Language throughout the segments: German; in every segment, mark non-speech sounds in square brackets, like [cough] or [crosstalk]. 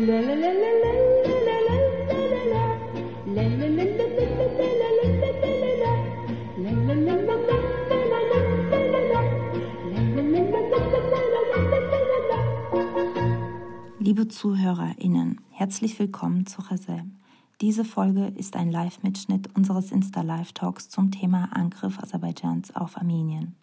Liebe ZuhörerInnen, herzlich willkommen zu Chazal. Diese Folge ist ein Live-Mitschnitt unseres Insta-Live-Talks zum Thema Angriff Aserbaidschans auf Armenien.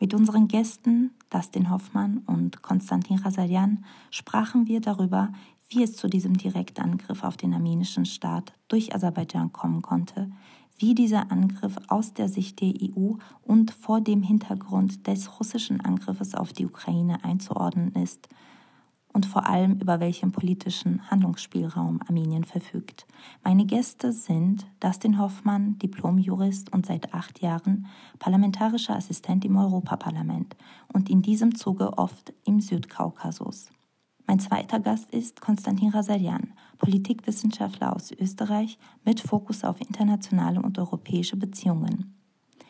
Mit unseren Gästen Dustin Hoffmann und Konstantin Rasadian sprachen wir darüber, wie es zu diesem Direktangriff auf den armenischen Staat durch Aserbaidschan kommen konnte, wie dieser Angriff aus der Sicht der EU und vor dem Hintergrund des russischen Angriffes auf die Ukraine einzuordnen ist – und vor allem über welchen politischen Handlungsspielraum Armenien verfügt. Meine Gäste sind Dustin Hoffmann, Diplomjurist und seit acht Jahren parlamentarischer Assistent im Europaparlament und in diesem Zuge oft im Südkaukasus. Mein zweiter Gast ist Konstantin Rasarian, Politikwissenschaftler aus Österreich mit Fokus auf internationale und europäische Beziehungen,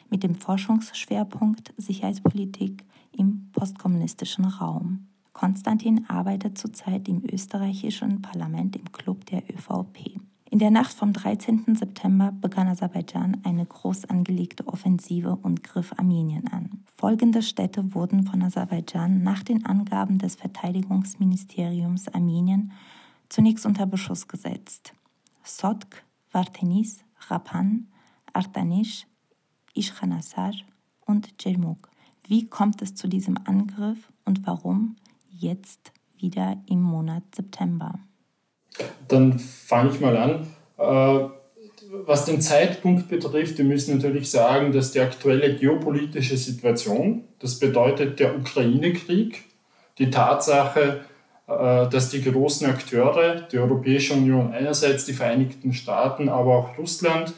mit dem Forschungsschwerpunkt Sicherheitspolitik im postkommunistischen Raum. Konstantin arbeitet zurzeit im österreichischen Parlament im Club der ÖVP. In der Nacht vom 13. September begann Aserbaidschan eine groß angelegte Offensive und griff Armenien an. Folgende Städte wurden von Aserbaidschan nach den Angaben des Verteidigungsministeriums Armenien zunächst unter Beschuss gesetzt. Sotk, Vartenis, Rapan, Artanish, Ishkhanasar und Djelmuk. Wie kommt es zu diesem Angriff und warum? jetzt wieder im Monat September? Dann fange ich mal an. Äh, was den Zeitpunkt betrifft, wir müssen natürlich sagen, dass die aktuelle geopolitische Situation, das bedeutet der Ukraine-Krieg, die Tatsache, äh, dass die großen Akteure, die Europäische Union einerseits, die Vereinigten Staaten, aber auch Russland,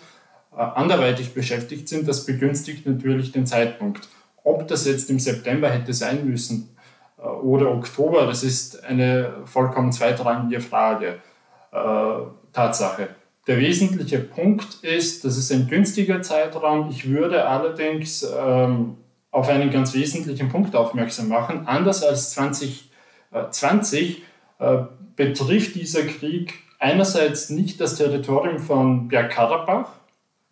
äh, anderweitig beschäftigt sind, das begünstigt natürlich den Zeitpunkt. Ob das jetzt im September hätte sein müssen, oder Oktober, das ist eine vollkommen zweitrangige Frage. Äh, Tatsache. Der wesentliche Punkt ist, das ist ein günstiger Zeitraum. Ich würde allerdings ähm, auf einen ganz wesentlichen Punkt aufmerksam machen. Anders als 2020 äh, betrifft dieser Krieg einerseits nicht das Territorium von Bergkarabach,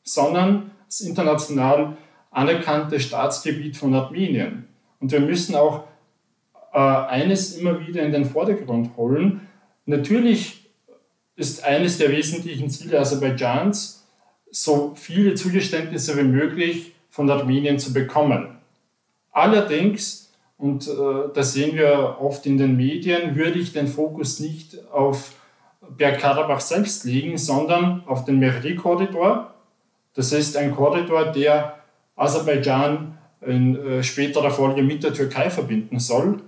sondern das international anerkannte Staatsgebiet von Armenien. Und wir müssen auch äh, eines immer wieder in den Vordergrund holen. Natürlich ist eines der wesentlichen Ziele Aserbaidschans, so viele Zugeständnisse wie möglich von Armenien zu bekommen. Allerdings, und äh, das sehen wir oft in den Medien, würde ich den Fokus nicht auf Bergkarabach selbst legen, sondern auf den Mehri-Korridor. Das ist ein Korridor, der Aserbaidschan in äh, späterer Folge mit der Türkei verbinden soll.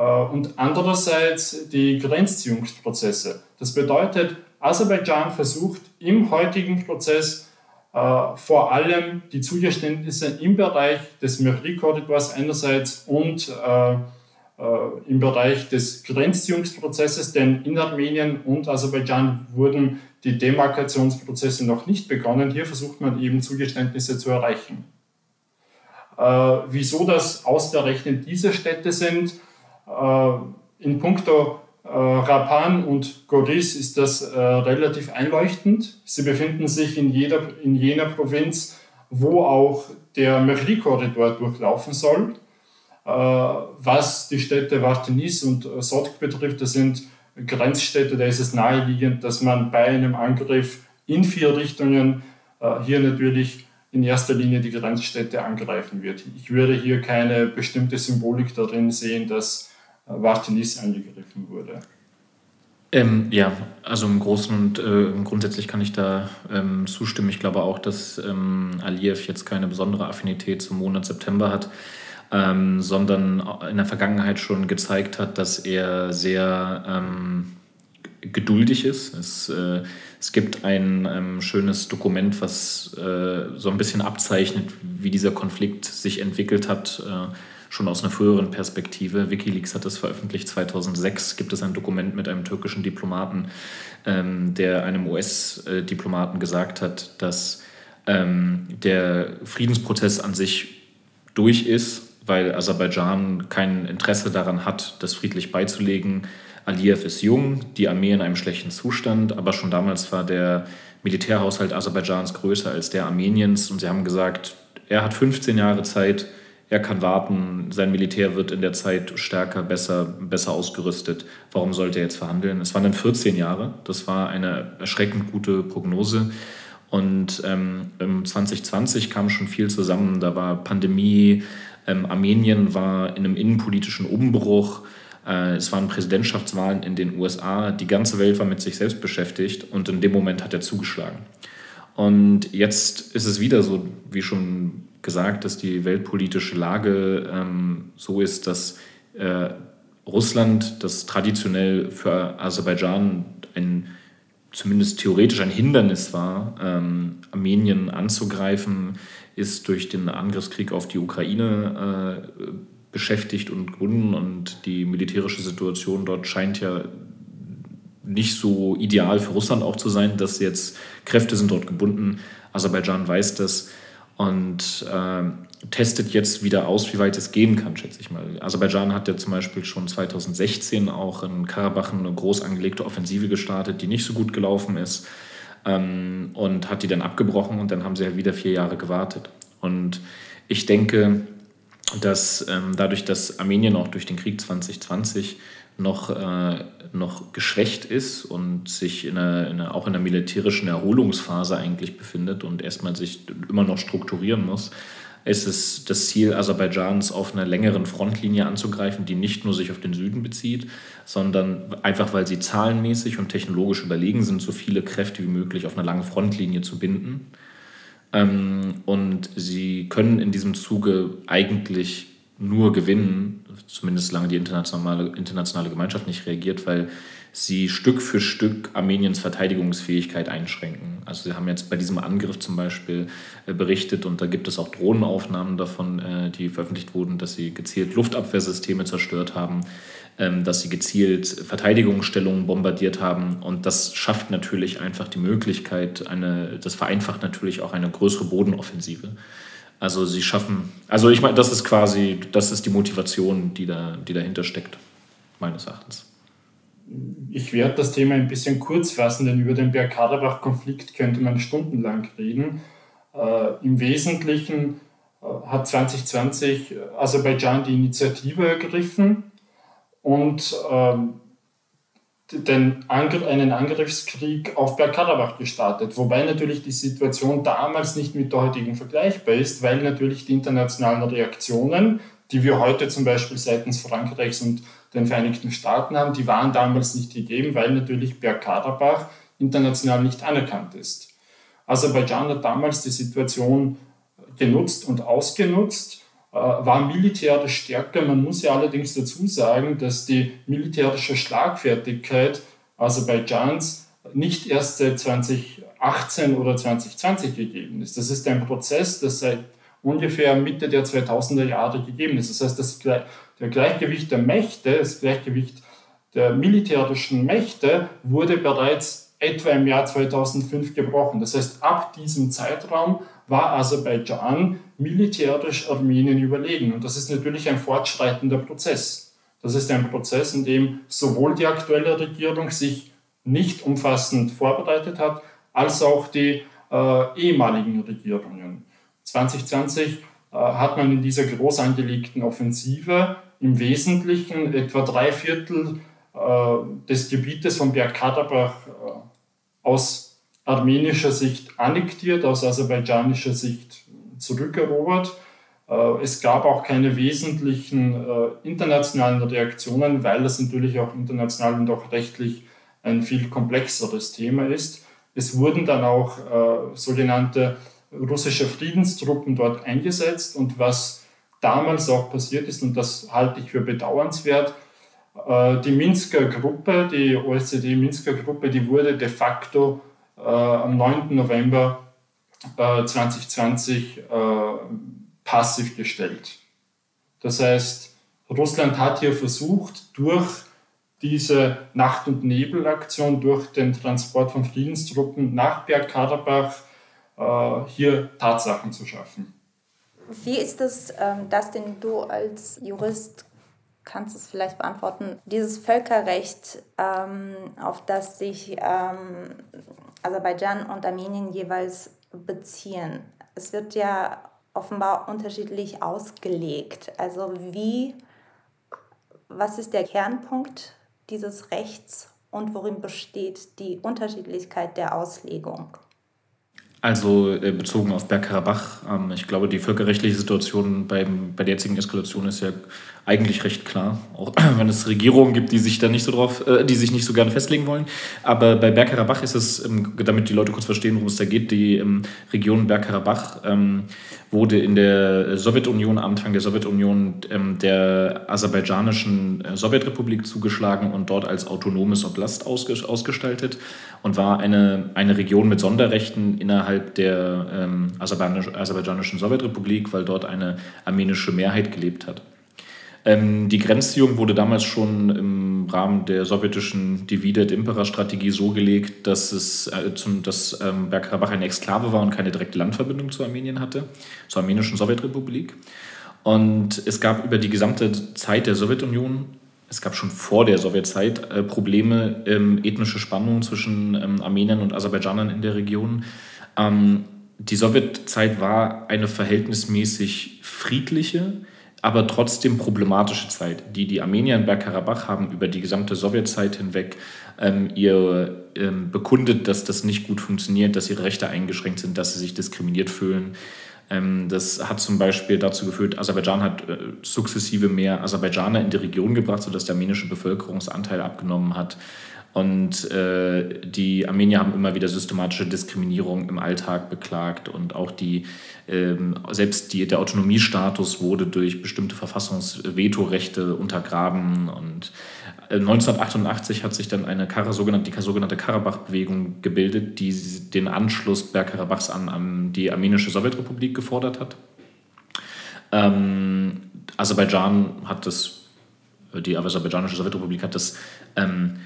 Äh, und andererseits die Grenzziehungsprozesse. Das bedeutet, Aserbaidschan versucht im heutigen Prozess äh, vor allem die Zugeständnisse im Bereich des Mehri-Korridors einerseits und äh, im Bereich des Grenzziehungsprozesses, denn in Armenien und Aserbaidschan wurden die Demarkationsprozesse noch nicht begonnen. Hier versucht man eben Zugeständnisse zu erreichen. wieso das ausgerechnet diese Städte sind, in puncto äh, Rapan und Goris ist das äh, relativ einleuchtend. Sie befinden sich in, jeder, in jener Provinz, wo auch der Mehri-Korridor durchlaufen soll. Was die Städte Vartenis und Sotk betrifft, das sind Grenzstädte, da ist es naheliegend, dass man bei einem Angriff in vier Richtungen hier natürlich in erster Linie die Grenzstädte angreifen wird. Ich würde hier keine bestimmte Symbolik darin sehen, dass Vartinis angegriffen wurde. Ähm, ja, also im Großen und äh, grundsätzlich kann ich da ähm, zustimmen. Ich glaube auch, dass ähm, Aliyev jetzt keine besondere Affinität zum Monat September hat, ähm, sondern in der Vergangenheit schon gezeigt hat, dass er sehr ähm, geduldig ist. Es, äh, es gibt ein ähm, schönes Dokument, was äh, so ein bisschen abzeichnet, wie dieser Konflikt sich entwickelt hat äh, schon aus einer früheren Perspektive. Wikileaks hat es veröffentlicht 2006. Gibt es ein Dokument mit einem türkischen Diplomaten, ähm, der einem US-Diplomaten gesagt hat, dass ähm, der Friedensprozess an sich durch ist, weil Aserbaidschan kein Interesse daran hat, das friedlich beizulegen, Aliyev ist jung, die Armee in einem schlechten Zustand, aber schon damals war der Militärhaushalt Aserbaidschans größer als der Armeniens und sie haben gesagt, er hat 15 Jahre Zeit, er kann warten, sein Militär wird in der Zeit stärker, besser, besser ausgerüstet. Warum sollte er jetzt verhandeln? Es waren dann 14 Jahre, das war eine erschreckend gute Prognose. Und ähm, 2020 kam schon viel zusammen. Da war Pandemie, ähm, Armenien war in einem innenpolitischen Umbruch. Äh, es waren Präsidentschaftswahlen in den USA. Die ganze Welt war mit sich selbst beschäftigt und in dem Moment hat er zugeschlagen. Und jetzt ist es wieder so, wie schon gesagt, dass die weltpolitische Lage ähm, so ist, dass äh, Russland, das traditionell für Aserbaidschan ein zumindest theoretisch ein Hindernis war, ähm, Armenien anzugreifen, ist durch den Angriffskrieg auf die Ukraine äh, beschäftigt und gebunden und die militärische Situation dort scheint ja nicht so ideal für Russland auch zu sein, dass jetzt Kräfte sind dort gebunden. Aserbaidschan weiß das und äh, testet jetzt wieder aus, wie weit es gehen kann, schätze ich mal. Aserbaidschan hat ja zum Beispiel schon 2016 auch in Karabach eine groß angelegte Offensive gestartet, die nicht so gut gelaufen ist ähm, und hat die dann abgebrochen und dann haben sie halt wieder vier Jahre gewartet. Und ich denke, dass ähm, dadurch, dass Armenien auch durch den Krieg 2020 noch, äh, noch geschwächt ist und sich in einer, in einer, auch in einer militärischen Erholungsphase eigentlich befindet und erstmal sich immer noch strukturieren muss, ist es das Ziel Aserbaidschans, auf einer längeren Frontlinie anzugreifen, die nicht nur sich auf den Süden bezieht, sondern einfach, weil sie zahlenmäßig und technologisch überlegen sind, so viele Kräfte wie möglich auf einer langen Frontlinie zu binden. Ähm, und sie können in diesem Zuge eigentlich nur gewinnen, zumindest solange die internationale, internationale Gemeinschaft nicht reagiert, weil sie Stück für Stück Armeniens Verteidigungsfähigkeit einschränken. Also sie haben jetzt bei diesem Angriff zum Beispiel äh, berichtet und da gibt es auch Drohnenaufnahmen davon, äh, die veröffentlicht wurden, dass sie gezielt Luftabwehrsysteme zerstört haben, ähm, dass sie gezielt Verteidigungsstellungen bombardiert haben und das schafft natürlich einfach die Möglichkeit, eine, das vereinfacht natürlich auch eine größere Bodenoffensive. Also sie schaffen, also ich meine, das ist quasi, das ist die Motivation, die, da, die dahinter steckt, meines Erachtens ich werde das Thema ein bisschen kurz fassen, denn über den Bergkarabach-Konflikt könnte man stundenlang reden. Äh, Im Wesentlichen äh, hat 2020 Aserbaidschan die Initiative ergriffen und ähm, den Angr einen Angriffskrieg auf Bergkarabach gestartet. Wobei natürlich die Situation damals nicht mit der heutigen vergleichbar ist, weil natürlich die internationalen Reaktionen, die wir heute zum Beispiel seitens Frankreichs und den Vereinigten Staaten haben, die waren damals nicht gegeben, weil natürlich Bergkarabach international nicht anerkannt ist. Aserbaidschan hat damals die Situation genutzt und ausgenutzt, war militärisch stärker. Man muss ja allerdings dazu sagen, dass die militärische Schlagfertigkeit Aserbaidschans nicht erst seit 2018 oder 2020 gegeben ist. Das ist ein Prozess, das seit ungefähr Mitte der 2000er Jahre gegeben ist. Das heißt, das der Gleichgewicht der Mächte, das Gleichgewicht der militärischen Mächte wurde bereits etwa im Jahr 2005 gebrochen. Das heißt, ab diesem Zeitraum war Aserbaidschan militärisch Armenien überlegen. Und das ist natürlich ein fortschreitender Prozess. Das ist ein Prozess, in dem sowohl die aktuelle Regierung sich nicht umfassend vorbereitet hat, als auch die äh, ehemaligen Regierungen. 2020 äh, hat man in dieser groß angelegten Offensive im Wesentlichen etwa drei Viertel äh, des Gebietes von Bergkarabach äh, aus armenischer Sicht annektiert, aus aserbaidschanischer Sicht zurückerobert. Äh, es gab auch keine wesentlichen äh, internationalen Reaktionen, weil das natürlich auch international und auch rechtlich ein viel komplexeres Thema ist. Es wurden dann auch äh, sogenannte russische Friedenstruppen dort eingesetzt und was damals auch passiert ist, und das halte ich für bedauernswert, die Minsker Gruppe, die OSZE-Minsker Gruppe, die wurde de facto am 9. November 2020 äh, passiv gestellt. Das heißt, Russland hat hier versucht, durch diese Nacht- und Nebelaktion, durch den Transport von Friedenstruppen nach Bergkarabach hier Tatsachen zu schaffen. Wie ist das, ähm, das denn du als Jurist kannst es vielleicht beantworten. Dieses Völkerrecht, ähm, auf das sich ähm, Aserbaidschan und Armenien jeweils beziehen, es wird ja offenbar unterschiedlich ausgelegt. Also wie, was ist der Kernpunkt dieses Rechts und worin besteht die Unterschiedlichkeit der Auslegung? Also äh, bezogen auf Bergkarabach, ähm, ich glaube, die völkerrechtliche Situation bei der jetzigen Eskalation ist ja eigentlich recht klar, auch [clears throat] wenn es Regierungen gibt, die sich da nicht so drauf, äh, die sich nicht so gerne festlegen wollen. Aber bei Bergkarabach ist es, ähm, damit die Leute kurz verstehen, worum es da geht, die ähm, Region Bergkarabach ähm, wurde in der Sowjetunion, Anfang der Sowjetunion, ähm, der aserbaidschanischen äh, Sowjetrepublik zugeschlagen und dort als autonomes Oblast ausge ausgestaltet und war eine, eine Region mit Sonderrechten innerhalb der ähm, aserbaidschanischen Sowjetrepublik, weil dort eine armenische Mehrheit gelebt hat. Ähm, die Grenzziehung wurde damals schon im Rahmen der sowjetischen Divide-Impera-Strategie so gelegt, dass, es, äh, zum, dass ähm, Bergkarabach eine Exklave war und keine direkte Landverbindung zu Armenien hatte, zur armenischen Sowjetrepublik. Und es gab über die gesamte Zeit der Sowjetunion, es gab schon vor der Sowjetzeit äh, Probleme, ähm, ethnische Spannungen zwischen ähm, Armeniern und Aserbaidschanern in der Region. Ähm, die Sowjetzeit war eine verhältnismäßig friedliche, aber trotzdem problematische Zeit, die die Armenier in Bergkarabach haben über die gesamte Sowjetzeit hinweg ähm, ihr ähm, bekundet, dass das nicht gut funktioniert, dass ihre Rechte eingeschränkt sind, dass sie sich diskriminiert fühlen. Ähm, das hat zum Beispiel dazu geführt, Aserbaidschan hat äh, sukzessive mehr Aserbaidschaner in die Region gebracht, sodass der armenische Bevölkerungsanteil abgenommen hat. Und äh, die Armenier haben immer wieder systematische Diskriminierung im Alltag beklagt und auch die, ähm, selbst die, der Autonomiestatus wurde durch bestimmte Verfassungsvetorechte untergraben. Und äh, 1988 hat sich dann eine Kar sogenannte, die sogenannte Karabach-Bewegung gebildet, die den Anschluss Bergkarabachs an, an die armenische Sowjetrepublik gefordert hat. Ähm, Aserbaidschan hat das, die aserbaidschanische Sowjetrepublik hat das ähm,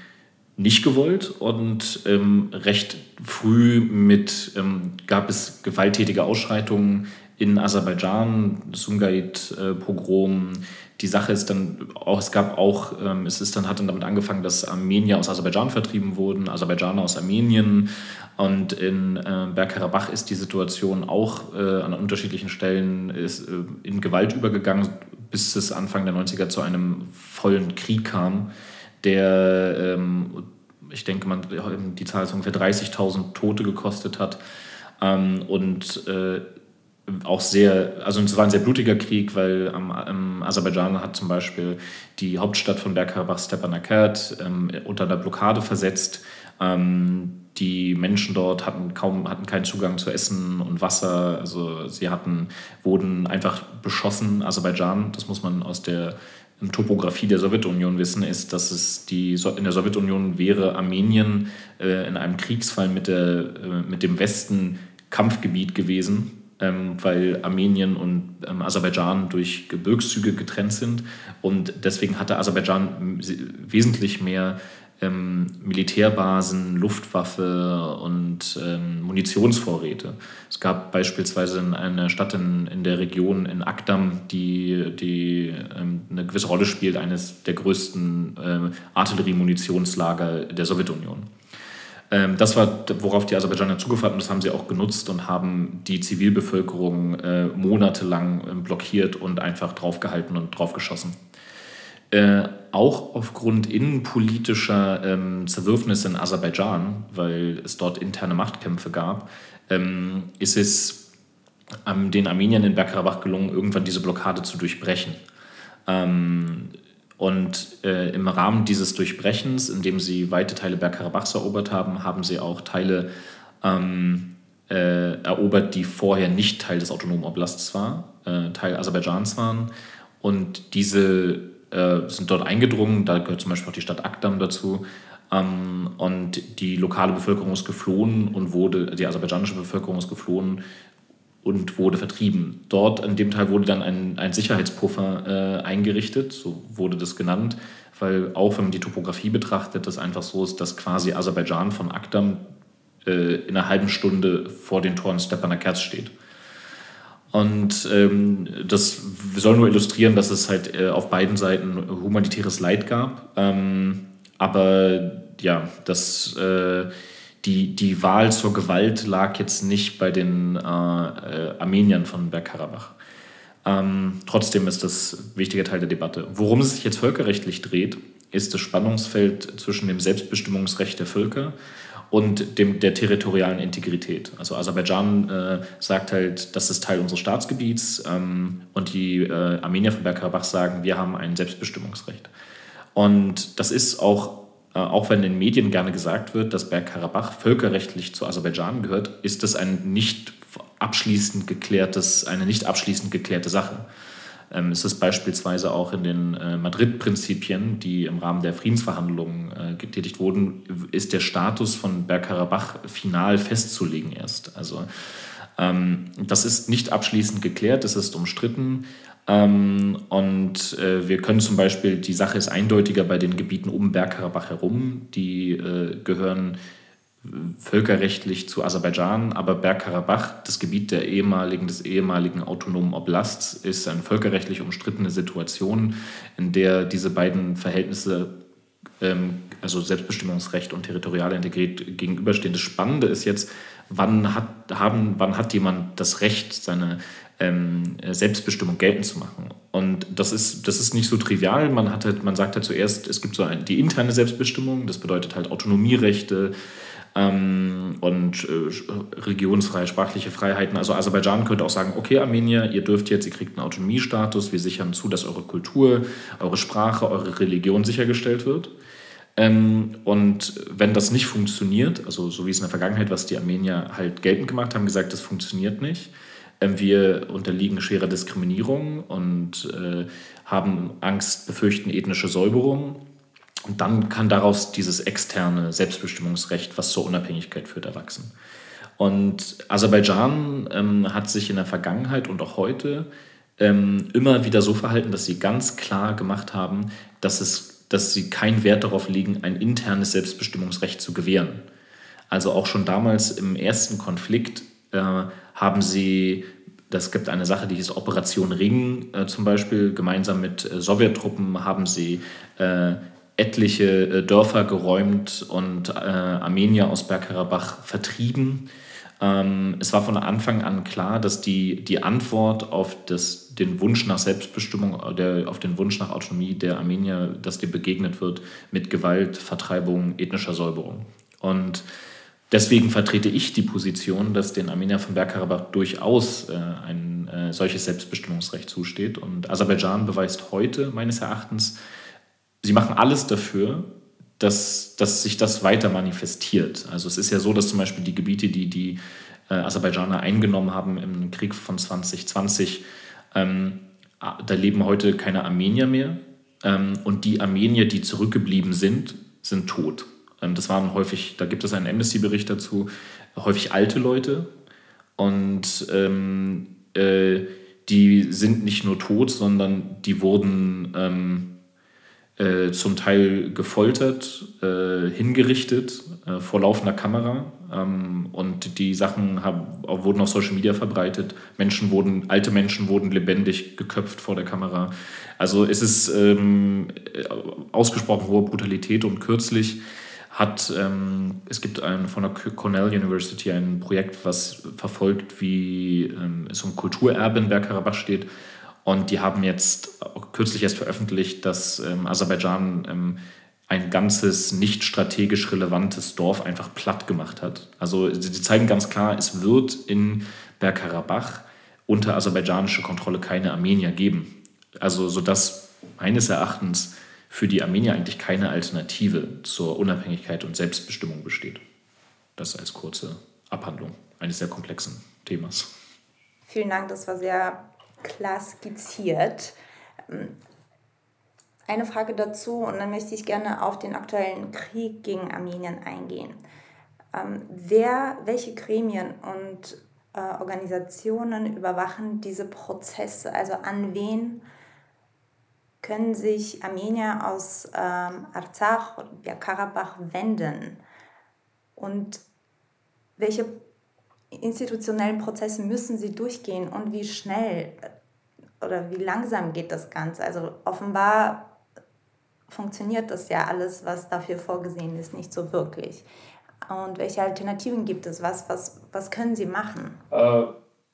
nicht gewollt und ähm, recht früh mit ähm, gab es gewalttätige Ausschreitungen in Aserbaidschan, Sumgait-Pogrom. Die Sache ist dann auch, es gab auch, ähm, es ist dann, hat dann damit angefangen, dass Armenier aus Aserbaidschan vertrieben wurden, Aserbaidschaner aus Armenien. Und in äh, Bergkarabach ist die Situation auch äh, an unterschiedlichen Stellen ist, äh, in Gewalt übergegangen, bis es Anfang der 90er zu einem vollen Krieg kam der, ähm, ich denke, man, die Zahl ist ungefähr 30.000 Tote gekostet hat. Ähm, und äh, auch sehr, also es war ein sehr blutiger Krieg, weil ähm, Aserbaidschan hat zum Beispiel die Hauptstadt von Bergkarabach, Stepanakert, ähm, unter der Blockade versetzt. Ähm, die Menschen dort hatten kaum hatten keinen Zugang zu Essen und Wasser. Also sie hatten, wurden einfach beschossen. Aserbaidschan, das muss man aus der Topografie der Sowjetunion wissen, ist, dass es die, in der Sowjetunion wäre Armenien äh, in einem Kriegsfall mit, der, äh, mit dem Westen Kampfgebiet gewesen, ähm, weil Armenien und ähm, Aserbaidschan durch Gebirgszüge getrennt sind. Und deswegen hatte Aserbaidschan wesentlich mehr ähm, Militärbasen, Luftwaffe und ähm, Munitionsvorräte. Es gab beispielsweise in einer Stadt in, in der Region in Akdam, die, die ähm, eine gewisse Rolle spielt, eines der größten äh, Artilleriemunitionslager der Sowjetunion. Ähm, das war, worauf die Aserbaidschaner zugefahren und das haben sie auch genutzt und haben die Zivilbevölkerung äh, monatelang äh, blockiert und einfach draufgehalten und draufgeschossen. Äh, auch aufgrund innenpolitischer ähm, Zerwürfnisse in Aserbaidschan, weil es dort interne Machtkämpfe gab, ähm, ist es ähm, den Armeniern in Bergkarabach gelungen, irgendwann diese Blockade zu durchbrechen. Ähm, und äh, im Rahmen dieses Durchbrechens, indem sie weite Teile Bergkarabachs erobert haben, haben sie auch Teile ähm, äh, erobert, die vorher nicht Teil des autonomen Oblasts waren, äh, Teil Aserbaidschans waren. Und diese äh, sind dort eingedrungen. Da gehört zum Beispiel auch die Stadt Akdam dazu. Ähm, und die lokale Bevölkerung ist geflohen und wurde, die aserbaidschanische Bevölkerung ist geflohen und wurde vertrieben. Dort, in dem Teil, wurde dann ein, ein Sicherheitspuffer äh, eingerichtet, so wurde das genannt, weil auch wenn man die Topografie betrachtet, das einfach so ist, dass quasi Aserbaidschan von Akdam äh, in einer halben Stunde vor den Toren Stepanakert steht. Und ähm, das soll nur illustrieren, dass es halt äh, auf beiden Seiten humanitäres Leid gab. Ähm, aber ja, das, äh, die, die Wahl zur Gewalt lag jetzt nicht bei den äh, äh Armeniern von Bergkarabach. Ähm, trotzdem ist das ein wichtiger Teil der Debatte. Worum es sich jetzt völkerrechtlich dreht, ist das Spannungsfeld zwischen dem Selbstbestimmungsrecht der Völker und dem, der territorialen Integrität. Also Aserbaidschan äh, sagt halt, das ist Teil unseres Staatsgebiets ähm, und die äh, Armenier von Bergkarabach sagen, wir haben ein Selbstbestimmungsrecht. Und das ist auch, äh, auch wenn in den Medien gerne gesagt wird, dass Bergkarabach völkerrechtlich zu Aserbaidschan gehört, ist das ein nicht abschließend geklärtes, eine nicht abschließend geklärte Sache. Ähm, es ist beispielsweise auch in den äh, Madrid-Prinzipien, die im Rahmen der Friedensverhandlungen äh, getätigt wurden, ist der Status von Bergkarabach final festzulegen erst. Also ähm, das ist nicht abschließend geklärt, es ist umstritten. Ähm, und äh, wir können zum Beispiel, die Sache ist eindeutiger bei den Gebieten um Bergkarabach herum, die äh, gehören völkerrechtlich zu Aserbaidschan, aber Bergkarabach, das Gebiet der ehemaligen, des ehemaligen autonomen Oblasts, ist eine völkerrechtlich umstrittene Situation, in der diese beiden Verhältnisse, ähm, also Selbstbestimmungsrecht und territoriale Integrität, gegenüberstehen. Das Spannende ist jetzt, wann hat, haben, wann hat jemand das Recht, seine ähm, Selbstbestimmung geltend zu machen. Und das ist, das ist nicht so trivial. Man, hat halt, man sagt halt zuerst, es gibt so ein, die interne Selbstbestimmung, das bedeutet halt Autonomierechte, ähm, und äh, religionsfreie, sprachliche Freiheiten. Also Aserbaidschan könnte auch sagen, okay Armenier, ihr dürft jetzt, ihr kriegt einen Autonomiestatus, wir sichern zu, dass eure Kultur, eure Sprache, eure Religion sichergestellt wird. Ähm, und wenn das nicht funktioniert, also so wie es in der Vergangenheit, was die Armenier halt geltend gemacht haben, gesagt, das funktioniert nicht, ähm, wir unterliegen schwerer Diskriminierung und äh, haben Angst, befürchten ethnische Säuberung und dann kann daraus dieses externe Selbstbestimmungsrecht, was zur Unabhängigkeit führt, erwachsen. Und Aserbaidschan ähm, hat sich in der Vergangenheit und auch heute ähm, immer wieder so verhalten, dass sie ganz klar gemacht haben, dass, es, dass sie keinen Wert darauf legen, ein internes Selbstbestimmungsrecht zu gewähren. Also auch schon damals im ersten Konflikt äh, haben sie das gibt eine Sache, die hieß Operation Ring äh, zum Beispiel. Gemeinsam mit äh, Sowjettruppen haben sie äh, etliche äh, Dörfer geräumt und äh, Armenier aus Bergkarabach vertrieben. Ähm, es war von Anfang an klar, dass die, die Antwort auf das, den Wunsch nach Selbstbestimmung, der, auf den Wunsch nach Autonomie der Armenier, dass dir begegnet wird mit Gewalt, Vertreibung, ethnischer Säuberung. Und deswegen vertrete ich die Position, dass den Armeniern von Bergkarabach durchaus äh, ein äh, solches Selbstbestimmungsrecht zusteht. Und Aserbaidschan beweist heute meines Erachtens, sie machen alles dafür, dass, dass sich das weiter manifestiert. Also es ist ja so, dass zum Beispiel die Gebiete, die die äh, Aserbaidschaner eingenommen haben im Krieg von 2020, ähm, da leben heute keine Armenier mehr. Ähm, und die Armenier, die zurückgeblieben sind, sind tot. Ähm, das waren häufig, da gibt es einen Amnesty-Bericht dazu, häufig alte Leute. Und ähm, äh, die sind nicht nur tot, sondern die wurden ähm, äh, zum Teil gefoltert, äh, hingerichtet äh, vor laufender Kamera. Ähm, und die Sachen haben, wurden auf Social Media verbreitet. Menschen wurden, alte Menschen wurden lebendig geköpft vor der Kamera. Also es ist ähm, ausgesprochen hohe Brutalität und kürzlich hat, ähm, es gibt ein, von der Cornell University ein Projekt, was verfolgt, wie ähm, es um Kulturerbe in Bergkarabach steht und die haben jetzt kürzlich erst veröffentlicht, dass ähm, Aserbaidschan ähm, ein ganzes nicht strategisch relevantes Dorf einfach platt gemacht hat. Also sie zeigen ganz klar, es wird in Bergkarabach unter aserbaidschanischer Kontrolle keine Armenier geben. Also sodass meines Erachtens für die Armenier eigentlich keine Alternative zur Unabhängigkeit und Selbstbestimmung besteht. Das als kurze Abhandlung eines sehr komplexen Themas. Vielen Dank, das war sehr klar skizziert. Ähm, eine Frage dazu und dann möchte ich gerne auf den aktuellen Krieg gegen Armenien eingehen. Ähm, wer, welche Gremien und äh, Organisationen überwachen diese Prozesse? Also an wen können sich Armenier aus ähm, Arzach und Karabach wenden? Und welche institutionellen Prozesse müssen sie durchgehen und wie schnell oder wie langsam geht das Ganze? Also offenbar funktioniert das ja alles, was dafür vorgesehen ist, nicht so wirklich. Und welche Alternativen gibt es? Was, was, was können Sie machen? Äh,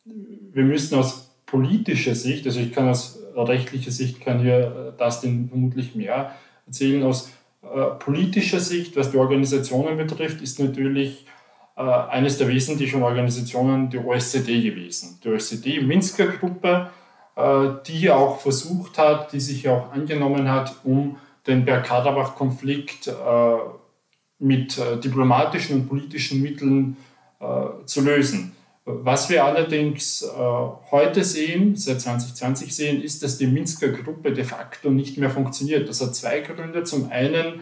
wir müssen aus politischer Sicht, also ich kann aus rechtlicher Sicht, kann hier Dustin vermutlich mehr erzählen, aus äh, politischer Sicht, was die Organisationen betrifft, ist natürlich äh, eines der wesentlichen Organisationen die OSZE gewesen. Die OSZE Minsker Gruppe, äh, die auch versucht hat, die sich auch angenommen hat, um den Bergkarabach-Konflikt äh, mit äh, diplomatischen und politischen Mitteln äh, zu lösen. Was wir allerdings heute sehen, seit 2020 sehen, ist, dass die Minsker Gruppe de facto nicht mehr funktioniert. Das hat zwei Gründe. Zum einen,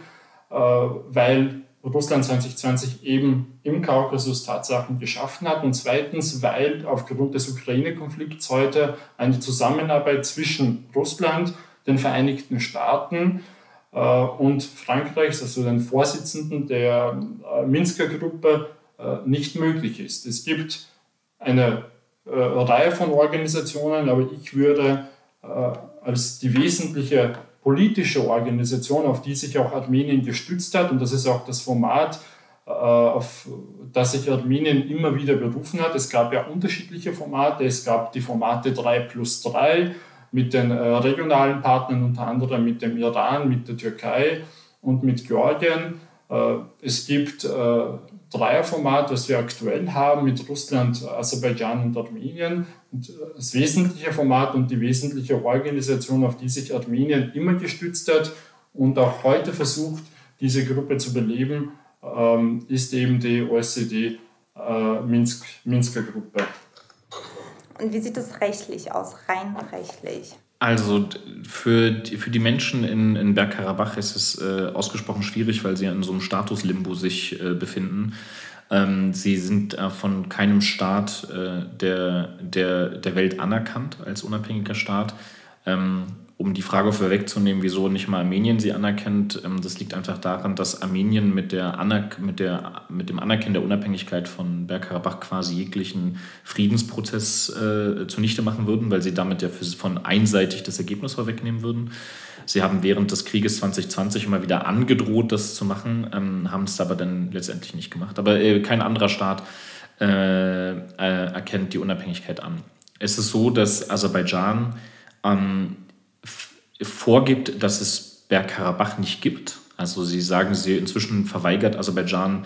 weil Russland 2020 eben im Kaukasus Tatsachen geschaffen hat und zweitens, weil aufgrund des Ukraine-Konflikts heute eine Zusammenarbeit zwischen Russland, den Vereinigten Staaten äh, und Frankreichs, also den Vorsitzenden der äh, Minsker Gruppe, äh, nicht möglich ist. Es gibt eine Reihe von Organisationen, aber ich würde als die wesentliche politische Organisation, auf die sich auch Armenien gestützt hat, und das ist auch das Format, auf das sich Armenien immer wieder berufen hat. Es gab ja unterschiedliche Formate. Es gab die Formate 3 plus 3, mit den äh, regionalen Partnern, unter anderem mit dem Iran, mit der Türkei und mit Georgien. Äh, es gibt äh, Dreierformat, das wir aktuell haben mit Russland, Aserbaidschan und Armenien. Und das wesentliche Format und die wesentliche Organisation, auf die sich Armenien immer gestützt hat und auch heute versucht, diese Gruppe zu beleben, ähm, ist eben die OSZE Minsk, Minsker Gruppe. Und wie sieht es rechtlich aus, rein rechtlich? Also für die, für die Menschen in, in Bergkarabach ist es äh, ausgesprochen schwierig, weil sie in so einem Statuslimbo sich äh, befinden. Ähm, sie sind äh, von keinem Staat äh, der, der, der Welt anerkannt als unabhängiger Staat. Ähm, um die Frage vorwegzunehmen, wieso nicht mal Armenien sie anerkennt, ähm, das liegt einfach daran, dass Armenien mit, der Anerk mit, der, mit dem Anerkennen der Unabhängigkeit von Bergkarabach quasi jeglichen Friedensprozess äh, zunichte machen würden, weil sie damit ja von einseitig das Ergebnis vorwegnehmen würden. Sie haben während des Krieges 2020 immer wieder angedroht, das zu machen, ähm, haben es aber dann letztendlich nicht gemacht. Aber äh, kein anderer Staat äh, äh erkennt die Unabhängigkeit an. Es ist so, dass Aserbaidschan ähm, vorgibt, dass es Bergkarabach nicht gibt. Also sie sagen, sie inzwischen verweigert Aserbaidschan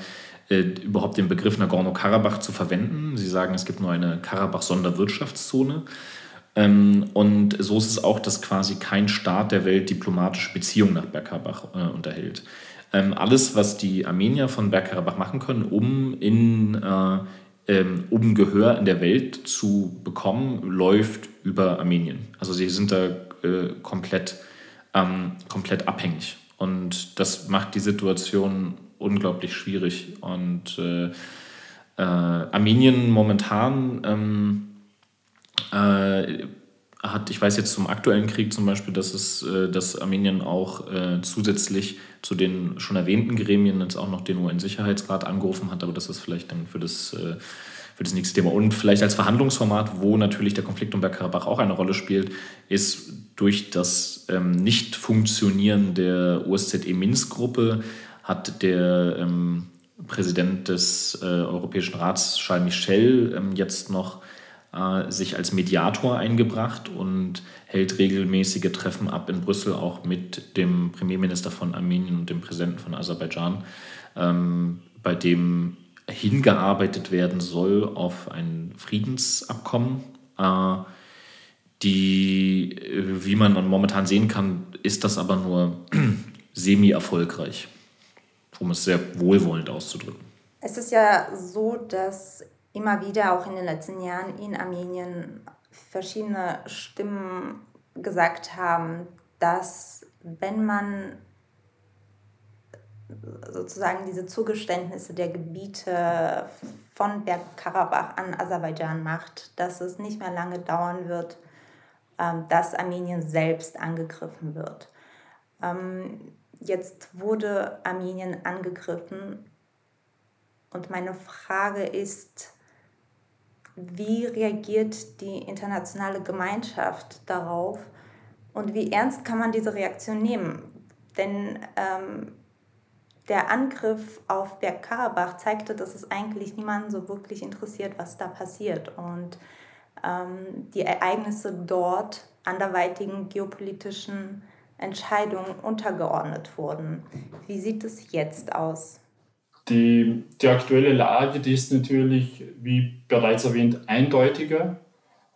äh, überhaupt den Begriff Nagorno-Karabach zu verwenden. Sie sagen, es gibt nur eine Karabach-Sonderwirtschaftszone. Ähm, und so ist es auch, dass quasi kein Staat der Welt diplomatische Beziehungen nach Bergkarabach äh, unterhält. Ähm, alles, was die Armenier von Bergkarabach machen können, um in äh, ähm, um Gehör in der Welt zu bekommen, läuft über Armenien. Also sie sind da äh, komplett, ähm, komplett abhängig. Und das macht die Situation unglaublich schwierig. Und äh, äh, Armenien momentan ähm, äh, hat, ich weiß jetzt zum aktuellen Krieg zum Beispiel, dass, es, äh, dass Armenien auch äh, zusätzlich zu den schon erwähnten Gremien jetzt auch noch den UN-Sicherheitsrat angerufen hat, aber das ist vielleicht dann für das für das nächste Thema. Und vielleicht als Verhandlungsformat, wo natürlich der Konflikt um Bergkarabach auch eine Rolle spielt, ist durch das ähm, Nicht-Funktionieren der OSZE-Minsk-Gruppe hat der ähm, Präsident des äh, Europäischen Rats, Charles Michel, ähm, jetzt noch äh, sich als Mediator eingebracht und hält regelmäßige Treffen ab in Brüssel, auch mit dem Premierminister von Armenien und dem Präsidenten von Aserbaidschan, ähm, bei dem hingearbeitet werden soll auf ein Friedensabkommen. Äh, die, wie man momentan sehen kann, ist das aber nur [clears throat] semi-erfolgreich, um es sehr wohlwollend auszudrücken. Es ist ja so, dass immer wieder auch in den letzten Jahren in Armenien verschiedene Stimmen gesagt haben, dass wenn man sozusagen diese Zugeständnisse der Gebiete von Bergkarabach an Aserbaidschan macht, dass es nicht mehr lange dauern wird, ähm, dass Armenien selbst angegriffen wird. Ähm, jetzt wurde Armenien angegriffen und meine Frage ist, Wie reagiert die internationale Gemeinschaft darauf und wie ernst kann man diese Reaktion nehmen? Denn ähm, der Angriff auf Bergkarabach zeigte, dass es eigentlich niemanden so wirklich interessiert, was da passiert. Und ähm, die Ereignisse dort anderweitigen geopolitischen Entscheidungen untergeordnet wurden. Wie sieht es jetzt aus? Die, die aktuelle Lage, die ist natürlich, wie bereits erwähnt, eindeutiger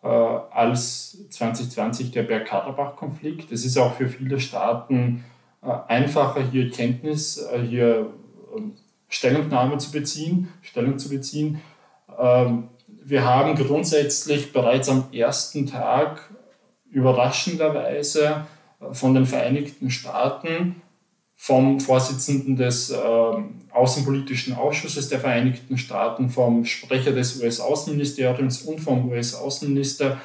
äh, als 2020 der Bergkarabach-Konflikt. Es ist auch für viele Staaten einfacher, hier Kenntnis, äh, hier ähm, Stellungnahme zu beziehen, Stellung zu beziehen. Ähm, wir haben grundsätzlich bereits am ersten Tag überraschenderweise äh, von den Vereinigten Staaten vom Vorsitzenden des äh, Außenpolitischen Ausschusses der Vereinigten Staaten, vom Sprecher des US-Außenministeriums und vom US-Außenminister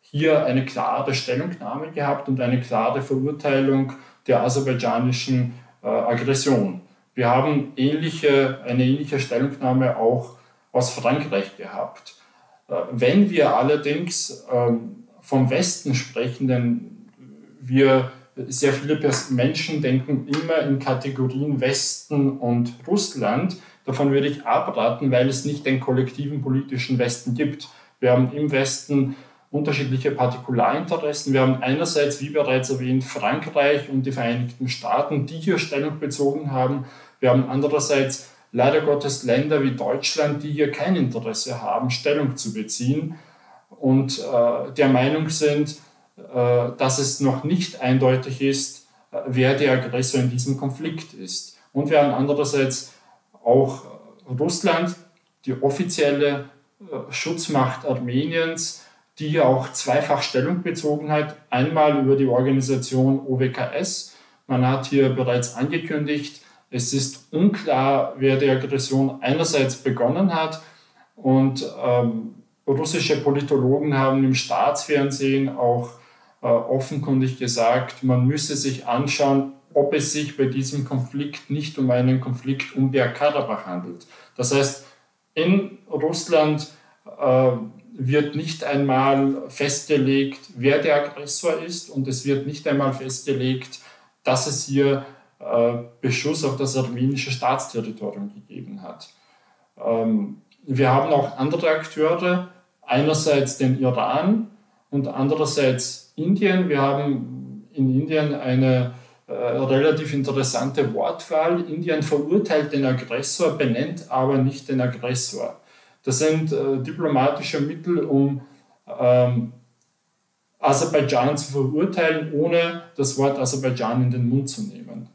hier eine klare Stellungnahme gehabt und eine klare Verurteilung der aserbaidschanischen äh, Aggression. Wir haben ähnliche, eine ähnliche Stellungnahme auch aus Frankreich gehabt. Äh, wenn wir allerdings ähm, vom Westen sprechen, denn wir sehr viele Menschen denken immer in Kategorien Westen und Russland. Davon würde ich abraten, weil es nicht den kollektiven politischen Westen gibt. Wir haben im Westen unterschiedliche Partikularinteressen. Wir haben einerseits, wie bereits erwähnt, Frankreich und die Vereinigten Staaten, die hier Stellung bezogen haben. Wir haben andererseits leider Gottes Länder wie Deutschland, die hier kein Interesse haben, Stellung zu beziehen und äh, der Meinung sind, äh, dass es noch nicht eindeutig ist, äh, wer der Aggressor in diesem Konflikt ist. Und wir haben andererseits auch Russland, die offizielle äh, Schutzmacht Armeniens, die auch zweifach Stellung bezogen hat. Einmal über die Organisation OWKS. Man hat hier bereits angekündigt, es ist unklar, wer die Aggression einerseits begonnen hat. Und ähm, russische Politologen haben im Staatsfernsehen auch äh, offenkundig gesagt, man müsse sich anschauen, ob es sich bei diesem Konflikt nicht um einen Konflikt um Bergkarabach handelt. Das heißt, in Russland äh, wird nicht einmal festgelegt, wer der Aggressor ist und es wird nicht einmal festgelegt, dass es hier äh, Beschuss auf das armenische Staatsterritorium gegeben hat. Ähm, wir haben auch andere Akteure, einerseits den Iran und andererseits Indien. Wir haben in Indien eine äh, relativ interessante Wortwahl. Indien verurteilt den Aggressor, benennt aber nicht den Aggressor. Das sind äh, diplomatische Mittel, um ähm, Aserbaidschan zu verurteilen, ohne das Wort Aserbaidschan in den Mund zu nehmen.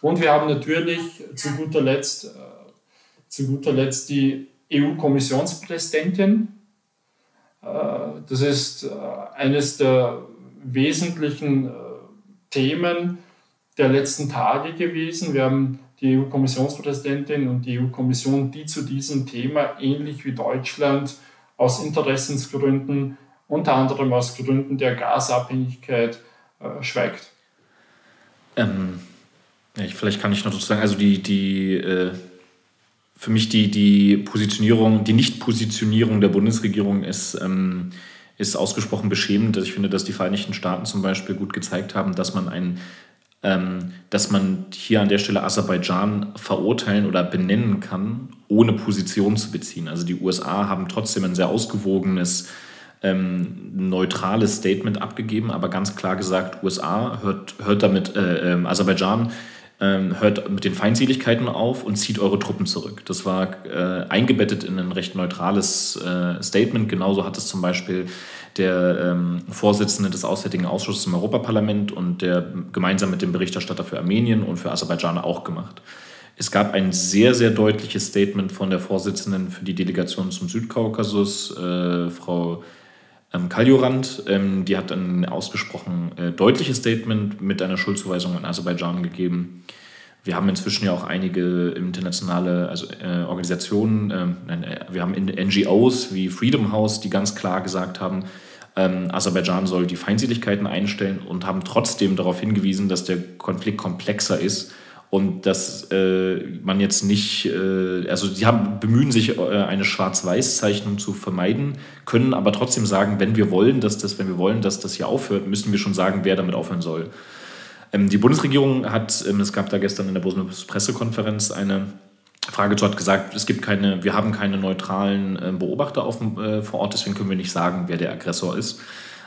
Und wir haben natürlich zu guter Letzt, äh, zu guter Letzt die EU-Kommissionspräsidentin, äh, das ist äh, eines der wesentlichen äh, Themen der letzten Tage gewesen. Wir haben die EU-Kommissionspräsidentin und die EU-Kommission, die zu diesem Thema ähnlich wie Deutschland aus Interessensgründen, unter anderem aus Gründen der Gasabhängigkeit, äh, schweigt. Ähm, ja, vielleicht kann ich noch dazu sagen, also die, die äh für mich die, die Positionierung, die Nicht-Positionierung der Bundesregierung ist, ähm, ist ausgesprochen beschämend. Ich finde, dass die Vereinigten Staaten zum Beispiel gut gezeigt haben, dass man ein ähm, dass man hier an der Stelle Aserbaidschan verurteilen oder benennen kann, ohne Position zu beziehen. Also die USA haben trotzdem ein sehr ausgewogenes, ähm, neutrales Statement abgegeben, aber ganz klar gesagt, USA hört, hört damit äh, äh, Aserbaidschan ähm, hört mit den Feindseligkeiten auf und zieht eure Truppen zurück. Das war äh, eingebettet in ein recht neutrales äh, Statement. Genauso hat es zum Beispiel der ähm, Vorsitzende des Auswärtigen Ausschusses im Europaparlament und der gemeinsam mit dem Berichterstatter für Armenien und für Aserbaidschan auch gemacht. Es gab ein sehr, sehr deutliches Statement von der Vorsitzenden für die Delegation zum Südkaukasus, äh, Frau ähm, Kaljurand. Ähm, die hat ein ausgesprochen äh, deutliches Statement mit einer Schuldzuweisung an Aserbaidschan gegeben. Wir haben inzwischen ja auch einige internationale also, äh, Organisationen, ähm, äh, wir haben NGOs wie Freedom House, die ganz klar gesagt haben, ähm, Aserbaidschan soll die Feindseligkeiten einstellen und haben trotzdem darauf hingewiesen, dass der Konflikt komplexer ist und dass äh, man jetzt nicht, äh, also sie haben, bemühen sich, äh, eine Schwarz-Weiß-Zeichnung zu vermeiden, können aber trotzdem sagen, wenn wir wollen, dass das, wenn wir wollen, dass das hier aufhört, müssen wir schon sagen, wer damit aufhören soll. Ähm, die Bundesregierung hat, ähm, es gab da gestern in der Pressekonferenz eine Frage zu, hat gesagt, es gibt keine, wir haben keine neutralen äh, Beobachter auf, äh, vor Ort, deswegen können wir nicht sagen, wer der Aggressor ist.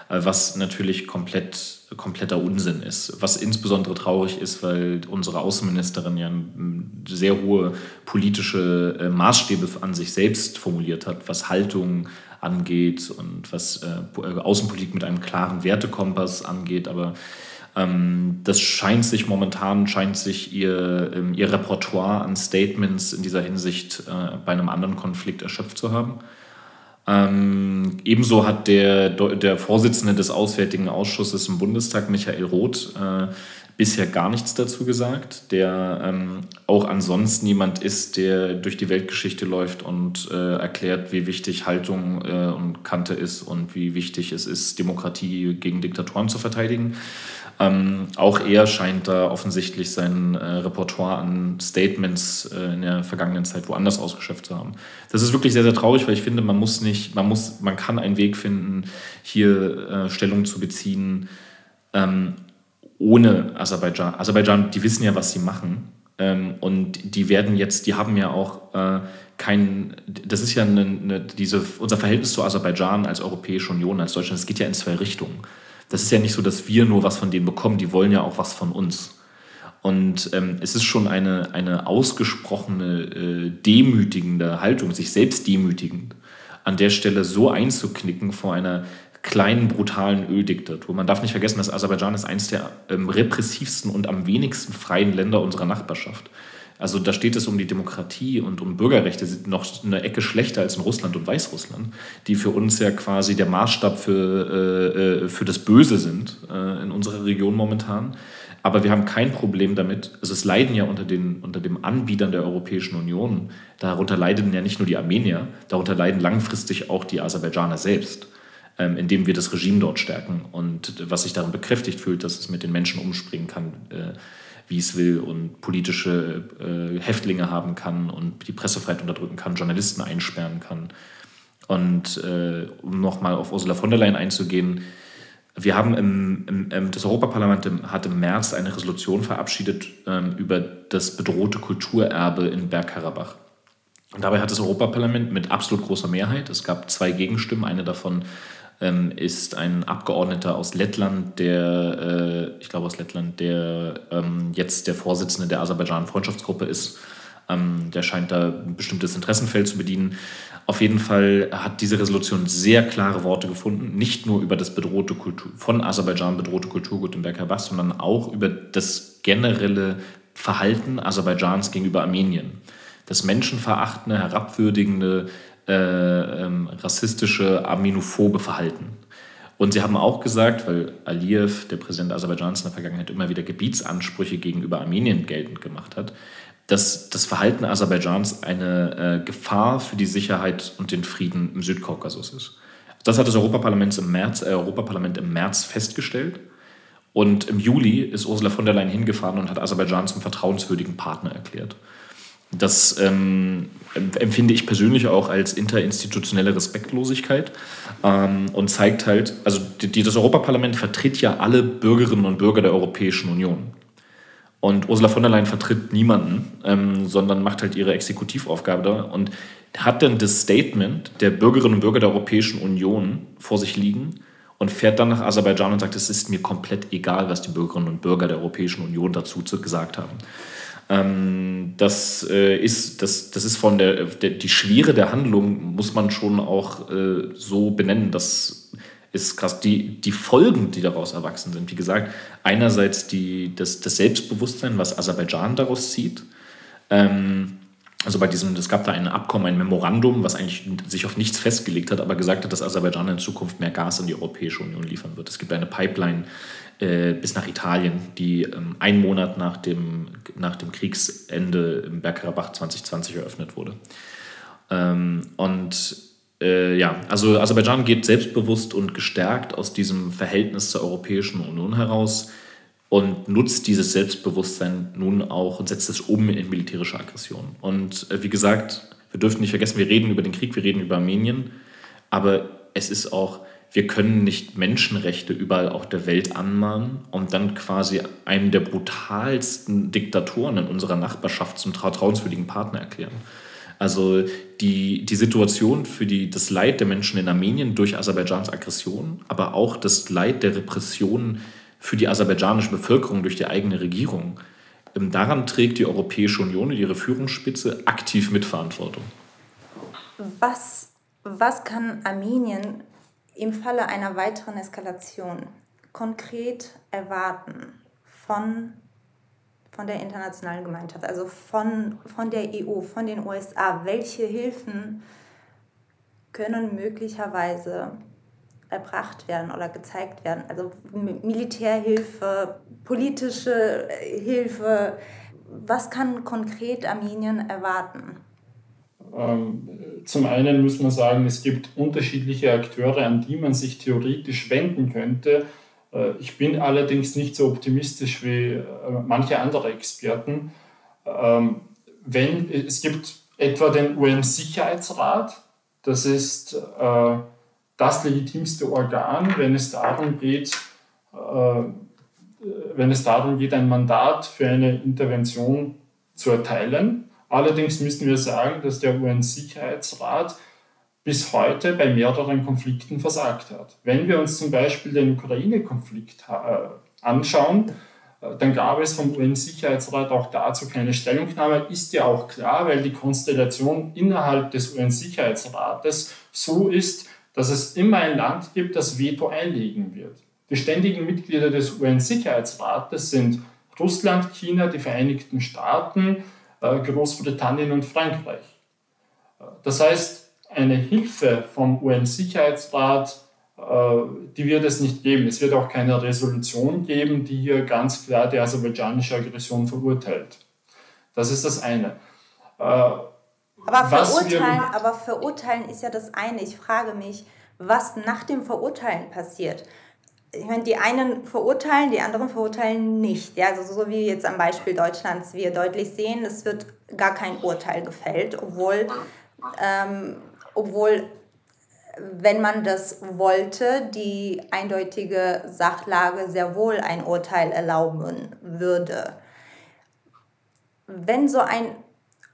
Äh, was natürlich komplett, kompletter Unsinn ist. Was insbesondere traurig ist, weil unsere Außenministerin ja sehr hohe politische äh, Maßstäbe an sich selbst formuliert hat, was Haltung angeht und was äh, Außenpolitik mit einem klaren Wertekompass angeht. Aber ähm, das scheint sich momentan, scheint sich ihr, ähm, ihr Repertoire an Statements in dieser Hinsicht bei einem anderen Konflikt erschöpft zu haben. Ähm, ebenso hat der, der Vorsitzende des Auswärtigen Ausschusses im Bundestag, Michael Roth, äh, bisher gar nichts dazu gesagt, der ähm, auch ansonsten jemand ist, der durch die Weltgeschichte läuft und äh, erklärt, wie wichtig Haltung äh, und Kante ist und wie wichtig es ist, Demokratie gegen Diktatoren zu verteidigen. Ähm, auch er scheint da offensichtlich sein äh, Repertoire an Statements äh, in der vergangenen Zeit woanders ausgeschöpft zu haben. Das ist wirklich sehr, sehr traurig, weil ich finde, man muss nicht, man muss, man kann einen Weg finden, hier äh, Stellung zu beziehen, ähm, ohne Aserbaidschan. Aserbaidschan, die wissen ja, was sie machen. Ähm, und die werden jetzt, die haben ja auch äh, kein, das ist ja eine, eine, diese, unser Verhältnis zu Aserbaidschan als Europäische Union, als Deutschland, es geht ja in zwei Richtungen das ist ja nicht so, dass wir nur was von denen bekommen, die wollen ja auch was von uns. Und ähm, es ist schon eine, eine ausgesprochene, äh, demütigende Haltung, sich selbst demütigend, an der Stelle so einzuknicken vor einer kleinen, brutalen Öldiktatur. Man darf nicht vergessen, dass Aserbaidschan ist eines der ähm, repressivsten und am wenigsten freien Länder unserer Nachbarschaft. Also da steht es um die Demokratie und um Bürgerrechte noch eine Ecke schlechter als in Russland und Weißrussland, die für uns ja quasi der Maßstab für, äh, äh, für das Böse sind äh, in unserer Region momentan. Aber wir haben kein Problem damit. Also es leiden ja unter den unter dem Anbietern der Europäischen Union. Darunter leiden ja nicht nur die Armenier, darunter leiden langfristig auch die Aserbaidschaner selbst, ähm, indem wir das Regime dort stärken und was sich darin bekräftigt fühlt, dass es mit den Menschen umspringen kann. Wie es will und politische äh, Häftlinge haben kann und die Pressefreiheit unterdrücken kann, Journalisten einsperren kann. Und äh, um nochmal auf Ursula von der Leyen einzugehen, wir haben im, im, das Europaparlament hat im März eine Resolution verabschiedet ähm, über das bedrohte Kulturerbe in Bergkarabach. Und dabei hat das Europaparlament mit absolut großer Mehrheit, es gab zwei Gegenstimmen, eine davon ähm, ist ein Abgeordneter aus Lettland, der, äh, ich glaube aus Lettland, der ähm, jetzt der Vorsitzende der Aserbaidschan-Freundschaftsgruppe ist. Ähm, der scheint da ein bestimmtes Interessenfeld zu bedienen. Auf jeden Fall hat diese Resolution sehr klare Worte gefunden, nicht nur über das bedrohte Kultur, von Aserbaidschan bedrohte Kulturgut im Bergkarabach, sondern auch über das generelle Verhalten Aserbaidschans gegenüber Armenien. Das menschenverachtende, herabwürdigende, äh, ähm, rassistische, armenophobe Verhalten. Und sie haben auch gesagt, weil Aliyev, der Präsident Aserbaidschans in der Vergangenheit, immer wieder Gebietsansprüche gegenüber Armenien geltend gemacht hat, dass das Verhalten Aserbaidschans eine äh, Gefahr für die Sicherheit und den Frieden im Südkaukasus ist. Das hat das Europaparlament im März, äh, Europaparlament im März festgestellt. Und im Juli ist Ursula von der Leyen hingefahren und hat Aserbaidschan zum vertrauenswürdigen Partner erklärt. Das ähm, empfinde ich persönlich auch als interinstitutionelle Respektlosigkeit ähm, und zeigt halt, also die, das Europaparlament vertritt ja alle Bürgerinnen und Bürger der Europäischen Union. Und Ursula von der Leyen vertritt niemanden, ähm, sondern macht halt ihre Exekutivaufgabe da und hat dann das Statement der Bürgerinnen und Bürger der Europäischen Union vor sich liegen und fährt dann nach Aserbaidschan und sagt, es ist mir komplett egal, was die Bürgerinnen und Bürger der Europäischen Union dazu gesagt haben. Ähm, das, äh, ist, das, das ist von der, der, die Schwere der Handlung, muss man schon auch äh, so benennen. Das ist krass. Die, die Folgen, die daraus erwachsen sind, wie gesagt, einerseits die, das, das Selbstbewusstsein, was Aserbaidschan daraus zieht. Ähm, also bei diesem, es gab da ein Abkommen, ein Memorandum, was eigentlich sich auf nichts festgelegt hat, aber gesagt hat, dass Aserbaidschan in Zukunft mehr Gas in die Europäische Union liefern wird. Es gibt eine Pipeline äh, bis nach Italien, die ähm, einen Monat nach dem, nach dem Kriegsende im Bergkarabach 2020 eröffnet wurde. Ähm, und äh, ja, also Aserbaidschan geht selbstbewusst und gestärkt aus diesem Verhältnis zur Europäischen Union heraus. Und nutzt dieses Selbstbewusstsein nun auch und setzt es um in militärische Aggression. Und äh, wie gesagt, wir dürfen nicht vergessen, wir reden über den Krieg, wir reden über Armenien, aber es ist auch, wir können nicht Menschenrechte überall auf der Welt anmahnen und dann quasi einen der brutalsten Diktatoren in unserer Nachbarschaft zum vertrauenswürdigen Partner erklären. Also die, die Situation für die, das Leid der Menschen in Armenien durch Aserbaidschans Aggression, aber auch das Leid der Repression für die aserbaidschanische Bevölkerung durch die eigene Regierung. Ähm, daran trägt die Europäische Union und ihre Führungsspitze aktiv Mitverantwortung. Was, was kann Armenien im Falle einer weiteren Eskalation konkret erwarten von, von der internationalen Gemeinschaft, also von, von der EU, von den USA? Welche Hilfen können möglicherweise erbracht werden oder gezeigt werden. Also Militärhilfe, politische Hilfe. Was kann konkret Armenien erwarten? Ähm, zum einen muss man sagen, es gibt unterschiedliche Akteure, an die man sich theoretisch wenden könnte. Äh, ich bin allerdings nicht so optimistisch wie äh, manche andere Experten. Ähm, wenn, es gibt etwa den UN-Sicherheitsrat, das ist äh, das legitimste Organ, wenn es darum geht, äh, wenn es darum geht, ein Mandat für eine Intervention zu erteilen. Allerdings müssen wir sagen, dass der UN-Sicherheitsrat bis heute bei mehreren Konflikten versagt hat. Wenn wir uns zum Beispiel den Ukraine-Konflikt äh, anschauen, äh, dann gab es vom UN-Sicherheitsrat auch dazu keine Stellungnahme. Ist ja auch klar, weil die Konstellation innerhalb des UN-Sicherheitsrates so ist, dass es immer ein Land gibt, das Veto einlegen wird. Die ständigen Mitglieder des UN-Sicherheitsrates sind Russland, China, die Vereinigten Staaten, äh, Großbritannien und Frankreich. Äh, das heißt, eine Hilfe vom UN-Sicherheitsrat, äh, die wird es nicht geben. Es wird auch keine Resolution geben, die hier ganz klar die aserbaidschanische Aggression verurteilt. Das ist das eine. Aber verurteilen, aber verurteilen ist ja das eine. Ich frage mich, was nach dem Verurteilen passiert. Ich meine, die einen verurteilen, die anderen verurteilen nicht. Ja, also so wie jetzt am Beispiel Deutschlands wir deutlich sehen, es wird gar kein Urteil gefällt, obwohl, ähm, obwohl wenn man das wollte, die eindeutige Sachlage sehr wohl ein Urteil erlauben würde. Wenn so ein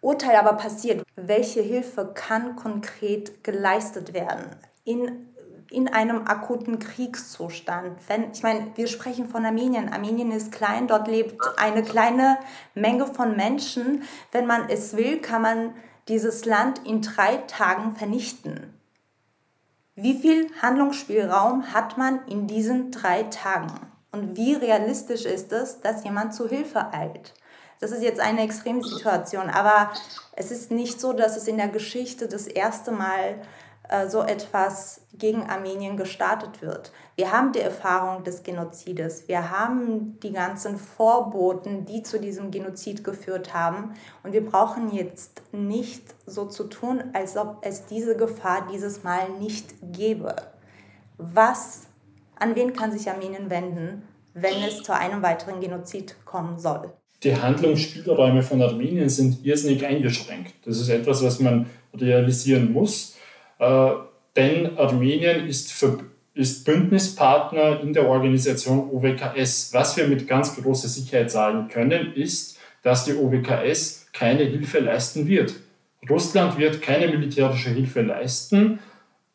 Urteil aber passiert, welche Hilfe kann konkret geleistet werden in, in einem akuten Kriegszustand? Wenn, ich meine, wir sprechen von Armenien. Armenien ist klein, dort lebt eine kleine Menge von Menschen. Wenn man es will, kann man dieses Land in drei Tagen vernichten. Wie viel Handlungsspielraum hat man in diesen drei Tagen? Und wie realistisch ist es, dass jemand zu Hilfe eilt? Das ist jetzt eine Extremsituation, aber es ist nicht so, dass es in der Geschichte das erste Mal äh, so etwas gegen Armenien gestartet wird. Wir haben die Erfahrung des Genozides, wir haben die ganzen Vorboten, die zu diesem Genozid geführt haben und wir brauchen jetzt nicht so zu tun, als ob es diese Gefahr dieses Mal nicht gäbe. Was, an wen kann sich Armenien wenden, wenn es zu einem weiteren Genozid kommen soll? Die Handlungsspielräume von Armenien sind irrsinnig eingeschränkt. Das ist etwas, was man realisieren muss. Äh, denn Armenien ist, für, ist Bündnispartner in der Organisation OWKS. Was wir mit ganz großer Sicherheit sagen können, ist, dass die OWKS keine Hilfe leisten wird. Russland wird keine militärische Hilfe leisten.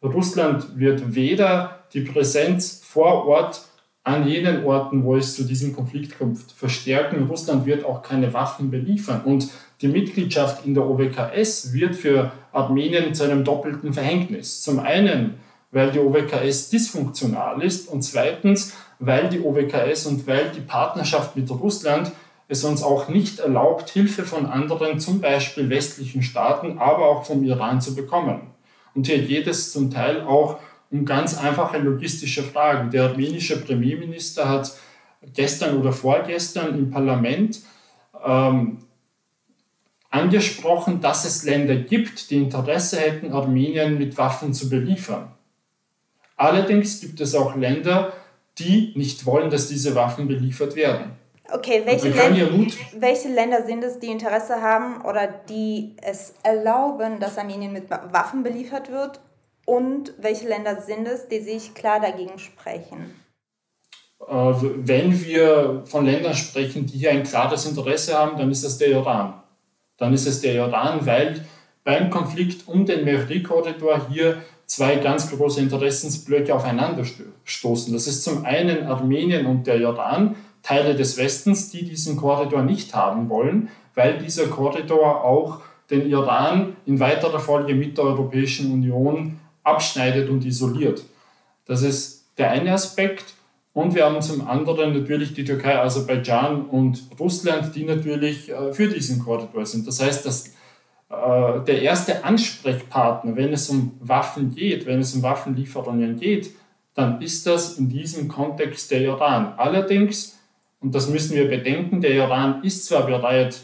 Russland wird weder die Präsenz vor Ort an jenen Orten, wo es zu diesem Konflikt kommt, verstärken. Russland wird auch keine Waffen beliefern. Und die Mitgliedschaft in der OWKS wird für Armenien zu einem doppelten Verhängnis. Zum einen, weil die OWKS dysfunktional ist und zweitens, weil die OWKS und weil die Partnerschaft mit Russland es uns auch nicht erlaubt, Hilfe von anderen, zum Beispiel westlichen Staaten, aber auch vom Iran zu bekommen. Und hier geht es zum Teil auch um ganz einfache logistische Fragen. Der armenische Premierminister hat gestern oder vorgestern im Parlament ähm, angesprochen, dass es Länder gibt, die Interesse hätten, Armenien mit Waffen zu beliefern. Allerdings gibt es auch Länder, die nicht wollen, dass diese Waffen beliefert werden. Okay, welche, Länder, welche Länder sind es, die Interesse haben oder die es erlauben, dass Armenien mit Waffen beliefert wird? Und welche Länder sind es, die sich klar dagegen sprechen? Äh, wenn wir von Ländern sprechen, die hier ein klares Interesse haben, dann ist es der Iran. Dann ist es der Iran, weil beim Konflikt um den Mehri-Korridor hier zwei ganz große Interessensblöcke aufeinander stoßen. Das ist zum einen Armenien und der Iran, Teile des Westens, die diesen Korridor nicht haben wollen, weil dieser Korridor auch den Iran in weiterer Folge mit der Europäischen Union abschneidet und isoliert. Das ist der eine Aspekt. Und wir haben zum anderen natürlich die Türkei, Aserbaidschan und Russland, die natürlich äh, für diesen Korridor sind. Das heißt, dass äh, der erste Ansprechpartner, wenn es um Waffen geht, wenn es um Waffenlieferungen geht, dann ist das in diesem Kontext der Iran. Allerdings, und das müssen wir bedenken, der Iran ist zwar bereit,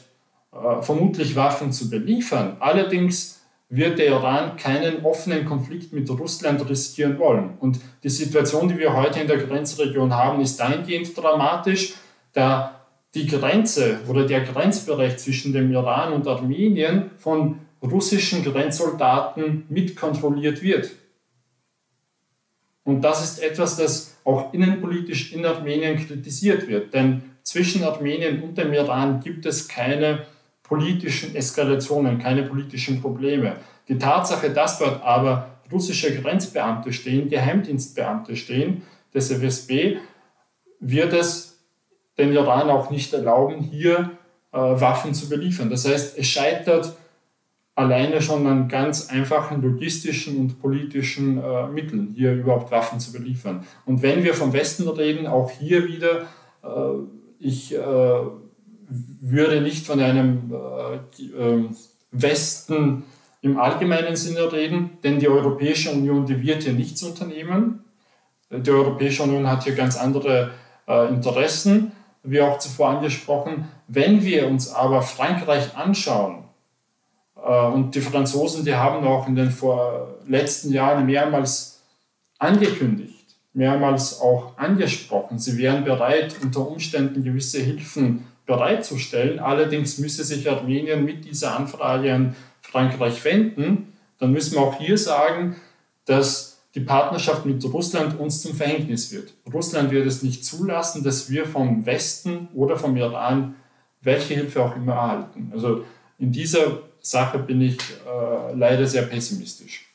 äh, vermutlich Waffen zu beliefern, allerdings wird der Iran keinen offenen Konflikt mit Russland riskieren wollen. Und die Situation, die wir heute in der Grenzregion haben, ist dahingehend dramatisch, da die Grenze oder der Grenzbereich zwischen dem Iran und Armenien von russischen Grenzsoldaten mitkontrolliert wird. Und das ist etwas, das auch innenpolitisch in Armenien kritisiert wird. Denn zwischen Armenien und dem Iran gibt es keine politischen Eskalationen, keine politischen Probleme. Die Tatsache, dass dort aber russische Grenzbeamte stehen, Geheimdienstbeamte stehen des FSB, wird es den Iran auch nicht erlauben, hier äh, Waffen zu beliefern. Das heißt, es scheitert alleine schon an ganz einfachen logistischen und politischen äh, Mitteln, hier überhaupt Waffen zu beliefern. Und wenn wir vom Westen reden, auch hier wieder, äh, ich äh, würde nicht von einem äh, ähm, Westen im allgemeinen Sinne reden, denn die Europäische Union, die wird hier nichts unternehmen. Die Europäische Union hat hier ganz andere äh, Interessen wie auch zuvor angesprochen. Wenn wir uns aber Frankreich anschauen, äh, und die Franzosen, die haben auch in den vor letzten Jahren mehrmals angekündigt, mehrmals auch angesprochen, sie wären bereit, unter Umständen gewisse Hilfen bereitzustellen. Allerdings müsse sich Armenien mit dieser Anfrage an Frankreich wenden. Dann müssen wir auch hier sagen, dass die Partnerschaft mit Russland uns zum Verhängnis wird. Russland wird es nicht zulassen, dass wir vom Westen oder vom Iran welche Hilfe auch immer erhalten. Also in dieser Sache bin ich äh, leider sehr pessimistisch.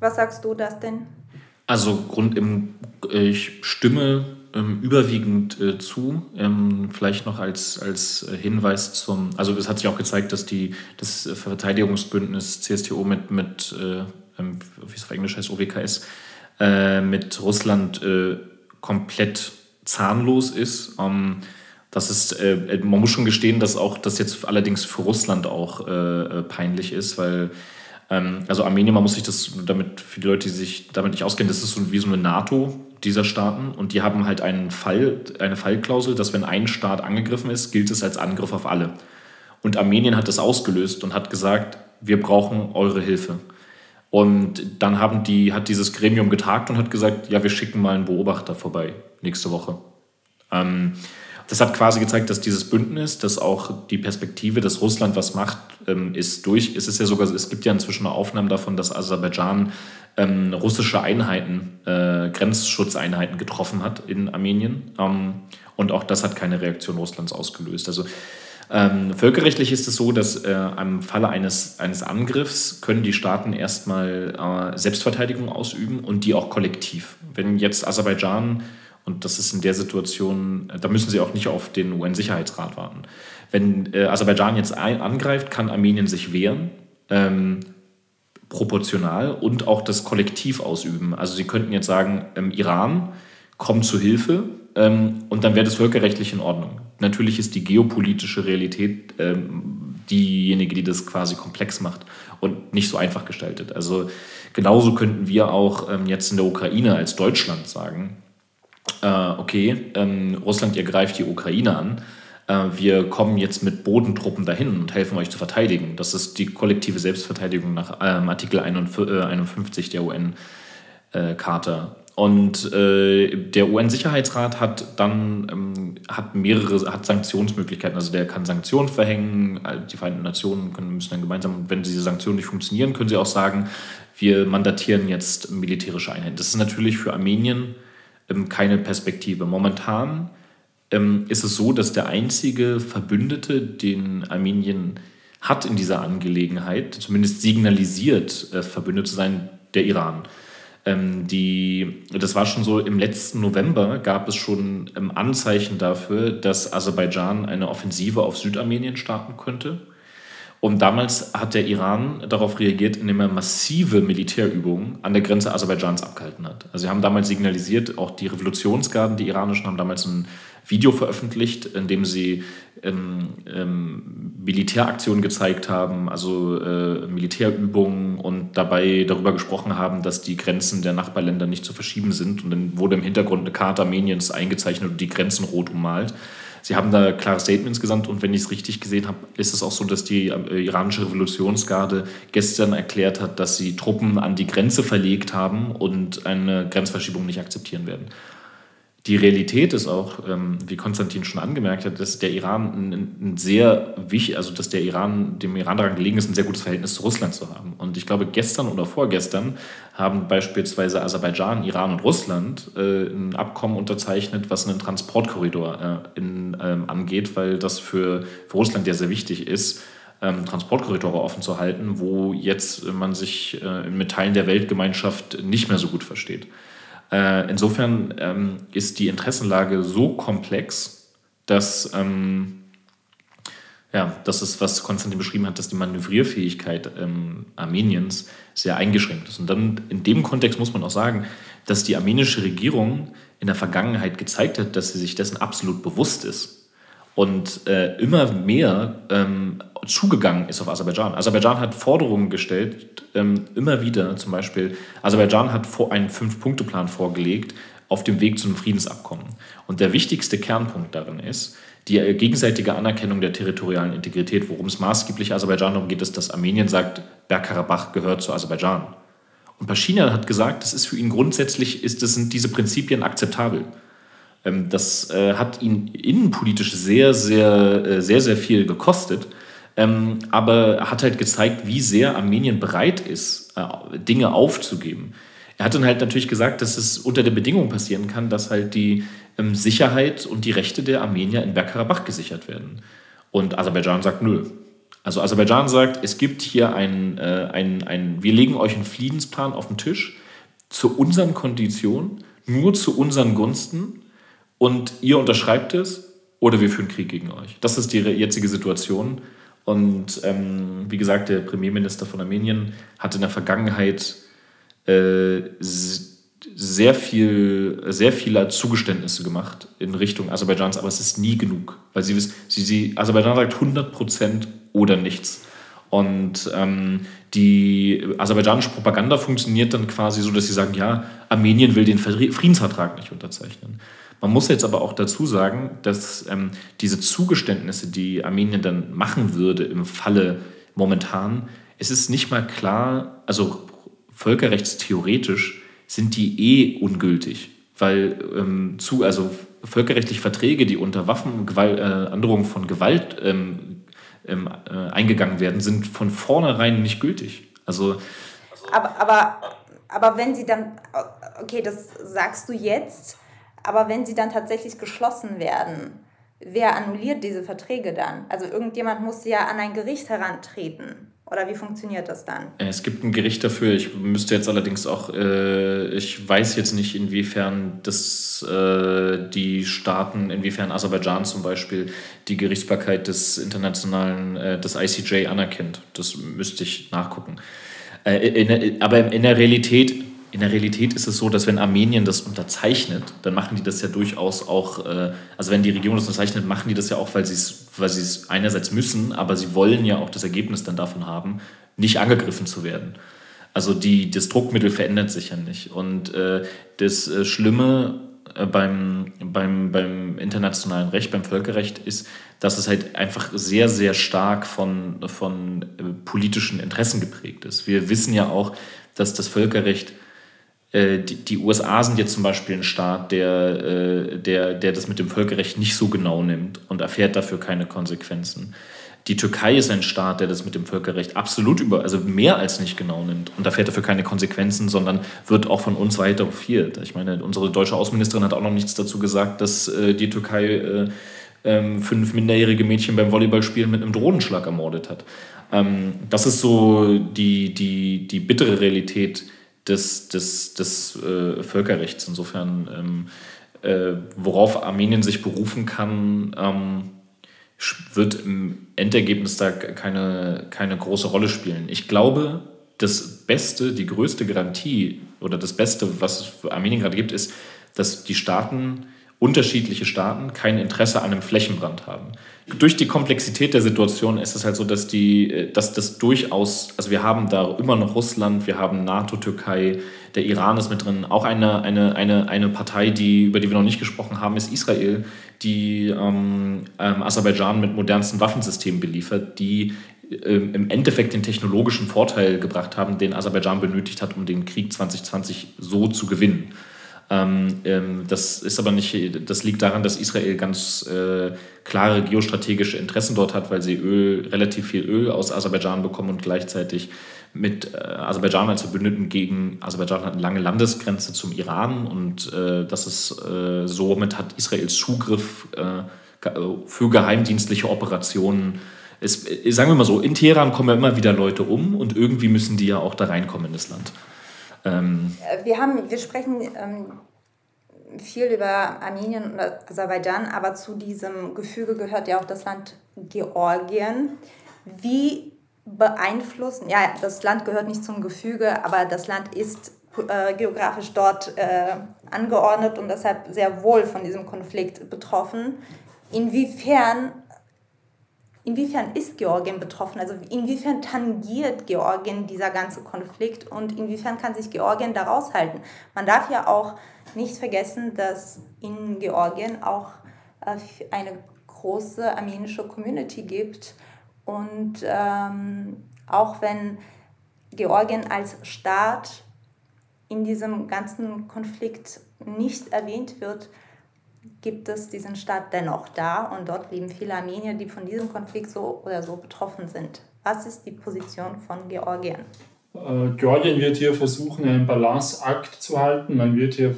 Was sagst du das denn? Also Grund im, ich stimme ähm, überwiegend äh, zu. Ähm, vielleicht noch als, als Hinweis zum, also es hat sich auch gezeigt, dass die, das Verteidigungsbündnis CSTO mit, mit äh, ähm, wie es auf Englisch heißt, OWKS, äh, mit Russland äh, komplett zahnlos ist. Ähm, das ist, äh, man muss schon gestehen, dass auch das jetzt allerdings für Russland auch äh, peinlich ist, weil also Armenien, man muss sich das damit, für die Leute, die sich damit nicht auskennen, das ist so wie so eine NATO dieser Staaten und die haben halt einen Fall, eine Fallklausel, dass wenn ein Staat angegriffen ist, gilt es als Angriff auf alle. Und Armenien hat das ausgelöst und hat gesagt, wir brauchen eure Hilfe. Und dann haben die, hat dieses Gremium getagt und hat gesagt, ja, wir schicken mal einen Beobachter vorbei nächste Woche. Ähm, das hat quasi gezeigt, dass dieses Bündnis, dass auch die Perspektive, dass Russland was macht, ähm, ist durch. Es ist ja sogar, es gibt ja inzwischen Aufnahmen davon, dass Aserbaidschan ähm, russische Einheiten, äh, Grenzschutzeinheiten getroffen hat in Armenien. Ähm, und auch das hat keine Reaktion Russlands ausgelöst. Also ähm, völkerrechtlich ist es so, dass äh, im Falle eines, eines Angriffs können die Staaten erstmal äh, Selbstverteidigung ausüben und die auch kollektiv. Wenn jetzt Aserbaidschan, und das ist in der Situation, da müssen sie auch nicht auf den UN-Sicherheitsrat warten. Wenn äh, Aserbaidschan jetzt ein, angreift, kann Armenien sich wehren. Ähm, proportional und auch das Kollektiv ausüben. Also sie könnten jetzt sagen, ähm, Iran kommt zu Hilfe ähm, und dann wäre das völkerrechtlich in Ordnung natürlich ist die geopolitische Realität ähm, diejenige, die das quasi komplex macht und nicht so einfach gestaltet. Also genauso könnten wir auch ähm, jetzt in der Ukraine als Deutschland sagen, äh, okay, ähm, Russland, ihr greift die Ukraine an, äh, wir kommen jetzt mit Bodentruppen dahin und helfen euch zu verteidigen. Das ist die kollektive Selbstverteidigung nach ähm, Artikel 51 der UN-Charta. Und äh, der UN-Sicherheitsrat hat dann ähm, hat mehrere hat Sanktionsmöglichkeiten. Also der kann Sanktionen verhängen. Die Vereinten Nationen können, müssen dann gemeinsam, wenn diese Sanktionen nicht funktionieren, können sie auch sagen, wir mandatieren jetzt militärische Einheiten. Das ist natürlich für Armenien ähm, keine Perspektive. Momentan ähm, ist es so, dass der einzige Verbündete, den Armenien hat in dieser Angelegenheit, zumindest signalisiert, äh, verbündet zu sein, der Iran. Ähm, die, das war schon so im letzten November gab es schon ähm, Anzeichen dafür, dass Aserbaidschan eine Offensive auf Südarmenien starten könnte. Und damals hat der Iran darauf reagiert, indem er massive Militärübungen an der Grenze Aserbaidschans abgehalten hat. Also sie haben damals signalisiert, auch die Revolutionsgarden, die iranischen, haben damals ein Video veröffentlicht, in dem sie ähm, ähm, Militäraktionen gezeigt haben, also äh, Militärübungen und dabei darüber gesprochen haben, dass die Grenzen der Nachbarländer nicht zu verschieben sind. Und dann wurde im Hintergrund eine Karte Armeniens eingezeichnet und die Grenzen rot ummalt. Sie haben da klare Statements gesandt und wenn ich es richtig gesehen habe, ist es auch so, dass die äh, iranische Revolutionsgarde gestern erklärt hat, dass sie Truppen an die Grenze verlegt haben und eine Grenzverschiebung nicht akzeptieren werden. Die Realität ist auch, ähm, wie Konstantin schon angemerkt hat, dass der Iran ein, sehr wichtig, also dass der Iran, dem Iran daran gelegen ist, ein sehr gutes Verhältnis zu Russland zu haben. Und ich glaube, gestern oder vorgestern haben beispielsweise Aserbaidschan, Iran und Russland äh, ein Abkommen unterzeichnet, was einen Transportkorridor äh, in, ähm, angeht, weil das für, für Russland ja sehr wichtig ist, ähm, Transportkorridore offen zu halten, wo jetzt man sich äh, mit Teilen der Weltgemeinschaft nicht mehr so gut versteht. Äh, insofern ähm, ist die Interessenlage so komplex, dass, ähm, ja, das ist, was Konstantin beschrieben hat, dass die Manövrierfähigkeit ähm, Armeniens sehr eingeschränkt ist. Und dann in dem Kontext muss man auch sagen, dass die armenische Regierung in der Vergangenheit gezeigt hat, dass sie sich dessen absolut bewusst ist und äh, immer mehr ähm, zugegangen ist auf Aserbaidschan. Aserbaidschan hat Forderungen gestellt, ähm, immer wieder zum Beispiel, Aserbaidschan hat vor, einen Fünf-Punkte-Plan vorgelegt auf dem Weg zu einem Friedensabkommen. Und der wichtigste Kernpunkt darin ist, die äh, gegenseitige Anerkennung der territorialen Integrität. Worum es maßgeblich Aserbaidschan darum geht, ist, dass Armenien sagt, Bergkarabach gehört zu Aserbaidschan. Und Pashinyan hat gesagt, das ist für ihn grundsätzlich, ist, das sind diese Prinzipien akzeptabel. Ähm, das äh, hat ihn innenpolitisch sehr, sehr, äh, sehr, sehr viel gekostet. Ähm, aber er hat halt gezeigt, wie sehr Armenien bereit ist, äh, Dinge aufzugeben. Er hat dann halt natürlich gesagt, dass es unter der Bedingung passieren kann, dass halt die ähm, Sicherheit und die Rechte der Armenier in Bergkarabach gesichert werden. Und Aserbaidschan sagt nö. Also Aserbaidschan sagt, es gibt hier ein, äh, ein, ein, wir legen euch einen Friedensplan auf den Tisch zu unseren Konditionen, nur zu unseren Gunsten und ihr unterschreibt es oder wir führen Krieg gegen euch. Das ist die jetzige Situation. Und ähm, wie gesagt, der Premierminister von Armenien hat in der Vergangenheit äh, sehr viel, sehr viele Zugeständnisse gemacht in Richtung Aserbaidschans, aber es ist nie genug, weil sie, sie, sie Aserbaidschan sagt 100 Prozent oder nichts. Und ähm, die aserbaidschanische Propaganda funktioniert dann quasi so, dass sie sagen, ja, Armenien will den Friedensvertrag nicht unterzeichnen. Man muss jetzt aber auch dazu sagen, dass ähm, diese Zugeständnisse, die Armenien dann machen würde im Falle momentan, es ist nicht mal klar, also völkerrechtstheoretisch sind die eh ungültig, weil ähm, zu, also völkerrechtliche Verträge, die unter Waffengewalt, äh, Androhung von Gewalt ähm, ähm, äh, eingegangen werden, sind von vornherein nicht gültig. Also, aber, aber, aber wenn sie dann, okay, das sagst du jetzt, aber wenn sie dann tatsächlich geschlossen werden, wer annulliert diese Verträge dann? Also irgendjemand muss ja an ein Gericht herantreten. Oder wie funktioniert das dann? Es gibt ein Gericht dafür. Ich müsste jetzt allerdings auch, äh, ich weiß jetzt nicht, inwiefern das, äh, die Staaten, inwiefern Aserbaidschan zum Beispiel die Gerichtsbarkeit des internationalen, äh, des ICJ anerkennt. Das müsste ich nachgucken. Äh, in, aber in der Realität in der Realität ist es so, dass wenn Armenien das unterzeichnet, dann machen die das ja durchaus auch, äh, also wenn die Regierung das unterzeichnet, machen die das ja auch, weil sie es weil einerseits müssen, aber sie wollen ja auch das Ergebnis dann davon haben, nicht angegriffen zu werden. Also die, das Druckmittel verändert sich ja nicht. Und äh, das äh, Schlimme äh, beim, beim, beim internationalen Recht, beim Völkerrecht ist, dass es halt einfach sehr, sehr stark von, von äh, politischen Interessen geprägt ist. Wir wissen ja auch, dass das Völkerrecht die, die, USA sind jetzt zum Beispiel ein Staat, der, äh, der, der das mit dem Völkerrecht nicht so genau nimmt und erfährt dafür keine Konsequenzen. Die Türkei ist ein Staat, der das mit dem Völkerrecht absolut über, also mehr als nicht genau nimmt und erfährt dafür keine Konsequenzen, sondern wird auch von uns weiter hofiert. Ich meine, unsere deutsche Außenministerin hat auch noch nichts dazu gesagt, dass äh, die Türkei äh, äh, fünf minderjährige Mädchen beim Volleyballspielen mit einem Drohnenschlag ermordet hat. Ähm, das ist so die, die, die bittere Realität des, des, des äh, Völkerrechts. Insofern, ähm, äh, worauf Armenien sich berufen kann, ähm, wird im Endergebnis da keine, keine große Rolle spielen. Ich glaube, das Beste, die größte Garantie oder das Beste, was es für Armenien gerade gibt, ist, dass die Staaten, unterschiedliche Staaten, kein Interesse an einem Flächenbrand haben. Durch die Komplexität der Situation ist es halt so, dass, die, dass das durchaus, also wir haben da immer noch Russland, wir haben NATO, Türkei, der Iran ist mit drin. Auch eine, eine, eine, eine Partei, die, über die wir noch nicht gesprochen haben, ist Israel, die ähm, ähm, Aserbaidschan mit modernsten Waffensystemen beliefert, die ähm, im Endeffekt den technologischen Vorteil gebracht haben, den Aserbaidschan benötigt hat, um den Krieg 2020 so zu gewinnen. Ähm, ähm, das ist aber nicht, das liegt daran, dass Israel ganz äh, klare geostrategische Interessen dort hat, weil sie Öl, relativ viel Öl aus Aserbaidschan bekommen und gleichzeitig mit äh, Aserbaidschan als Verbündeten gegen Aserbaidschan hat eine lange Landesgrenze zum Iran und äh, das ist äh, somit hat Israels Zugriff äh, für geheimdienstliche Operationen. Es, äh, sagen wir mal so, in Teheran kommen ja immer wieder Leute um und irgendwie müssen die ja auch da reinkommen in das Land. Ähm äh, wir, haben, wir sprechen ähm, viel über Armenien und Aserbaidschan, aber zu diesem Gefüge gehört ja auch das Land Georgien. Wie beeinflussen. Ja, das Land gehört nicht zum Gefüge, aber das Land ist äh, geografisch dort äh, angeordnet und deshalb sehr wohl von diesem Konflikt betroffen. Inwiefern, inwiefern ist Georgien betroffen? Also inwiefern tangiert Georgien dieser ganze Konflikt und inwiefern kann sich Georgien da raushalten? Man darf ja auch nicht vergessen, dass in Georgien auch äh, eine große armenische Community gibt und ähm, auch wenn Georgien als Staat in diesem ganzen Konflikt nicht erwähnt wird, gibt es diesen Staat dennoch da und dort leben viele Armenier, die von diesem Konflikt so oder so betroffen sind. Was ist die Position von Georgien? Äh, Georgien wird hier versuchen, einen Balanceakt zu halten. Man wird hier äh,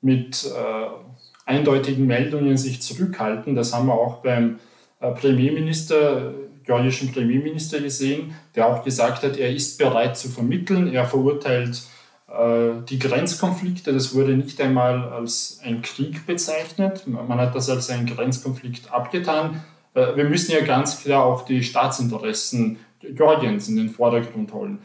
mit äh, eindeutigen Meldungen sich zurückhalten. Das haben wir auch beim Premierminister, georgischen Premierminister gesehen, der auch gesagt hat, er ist bereit zu vermitteln, er verurteilt die Grenzkonflikte, das wurde nicht einmal als ein Krieg bezeichnet, man hat das als einen Grenzkonflikt abgetan. Äh, wir müssen ja ganz klar auch die Staatsinteressen Georgiens in den Vordergrund holen.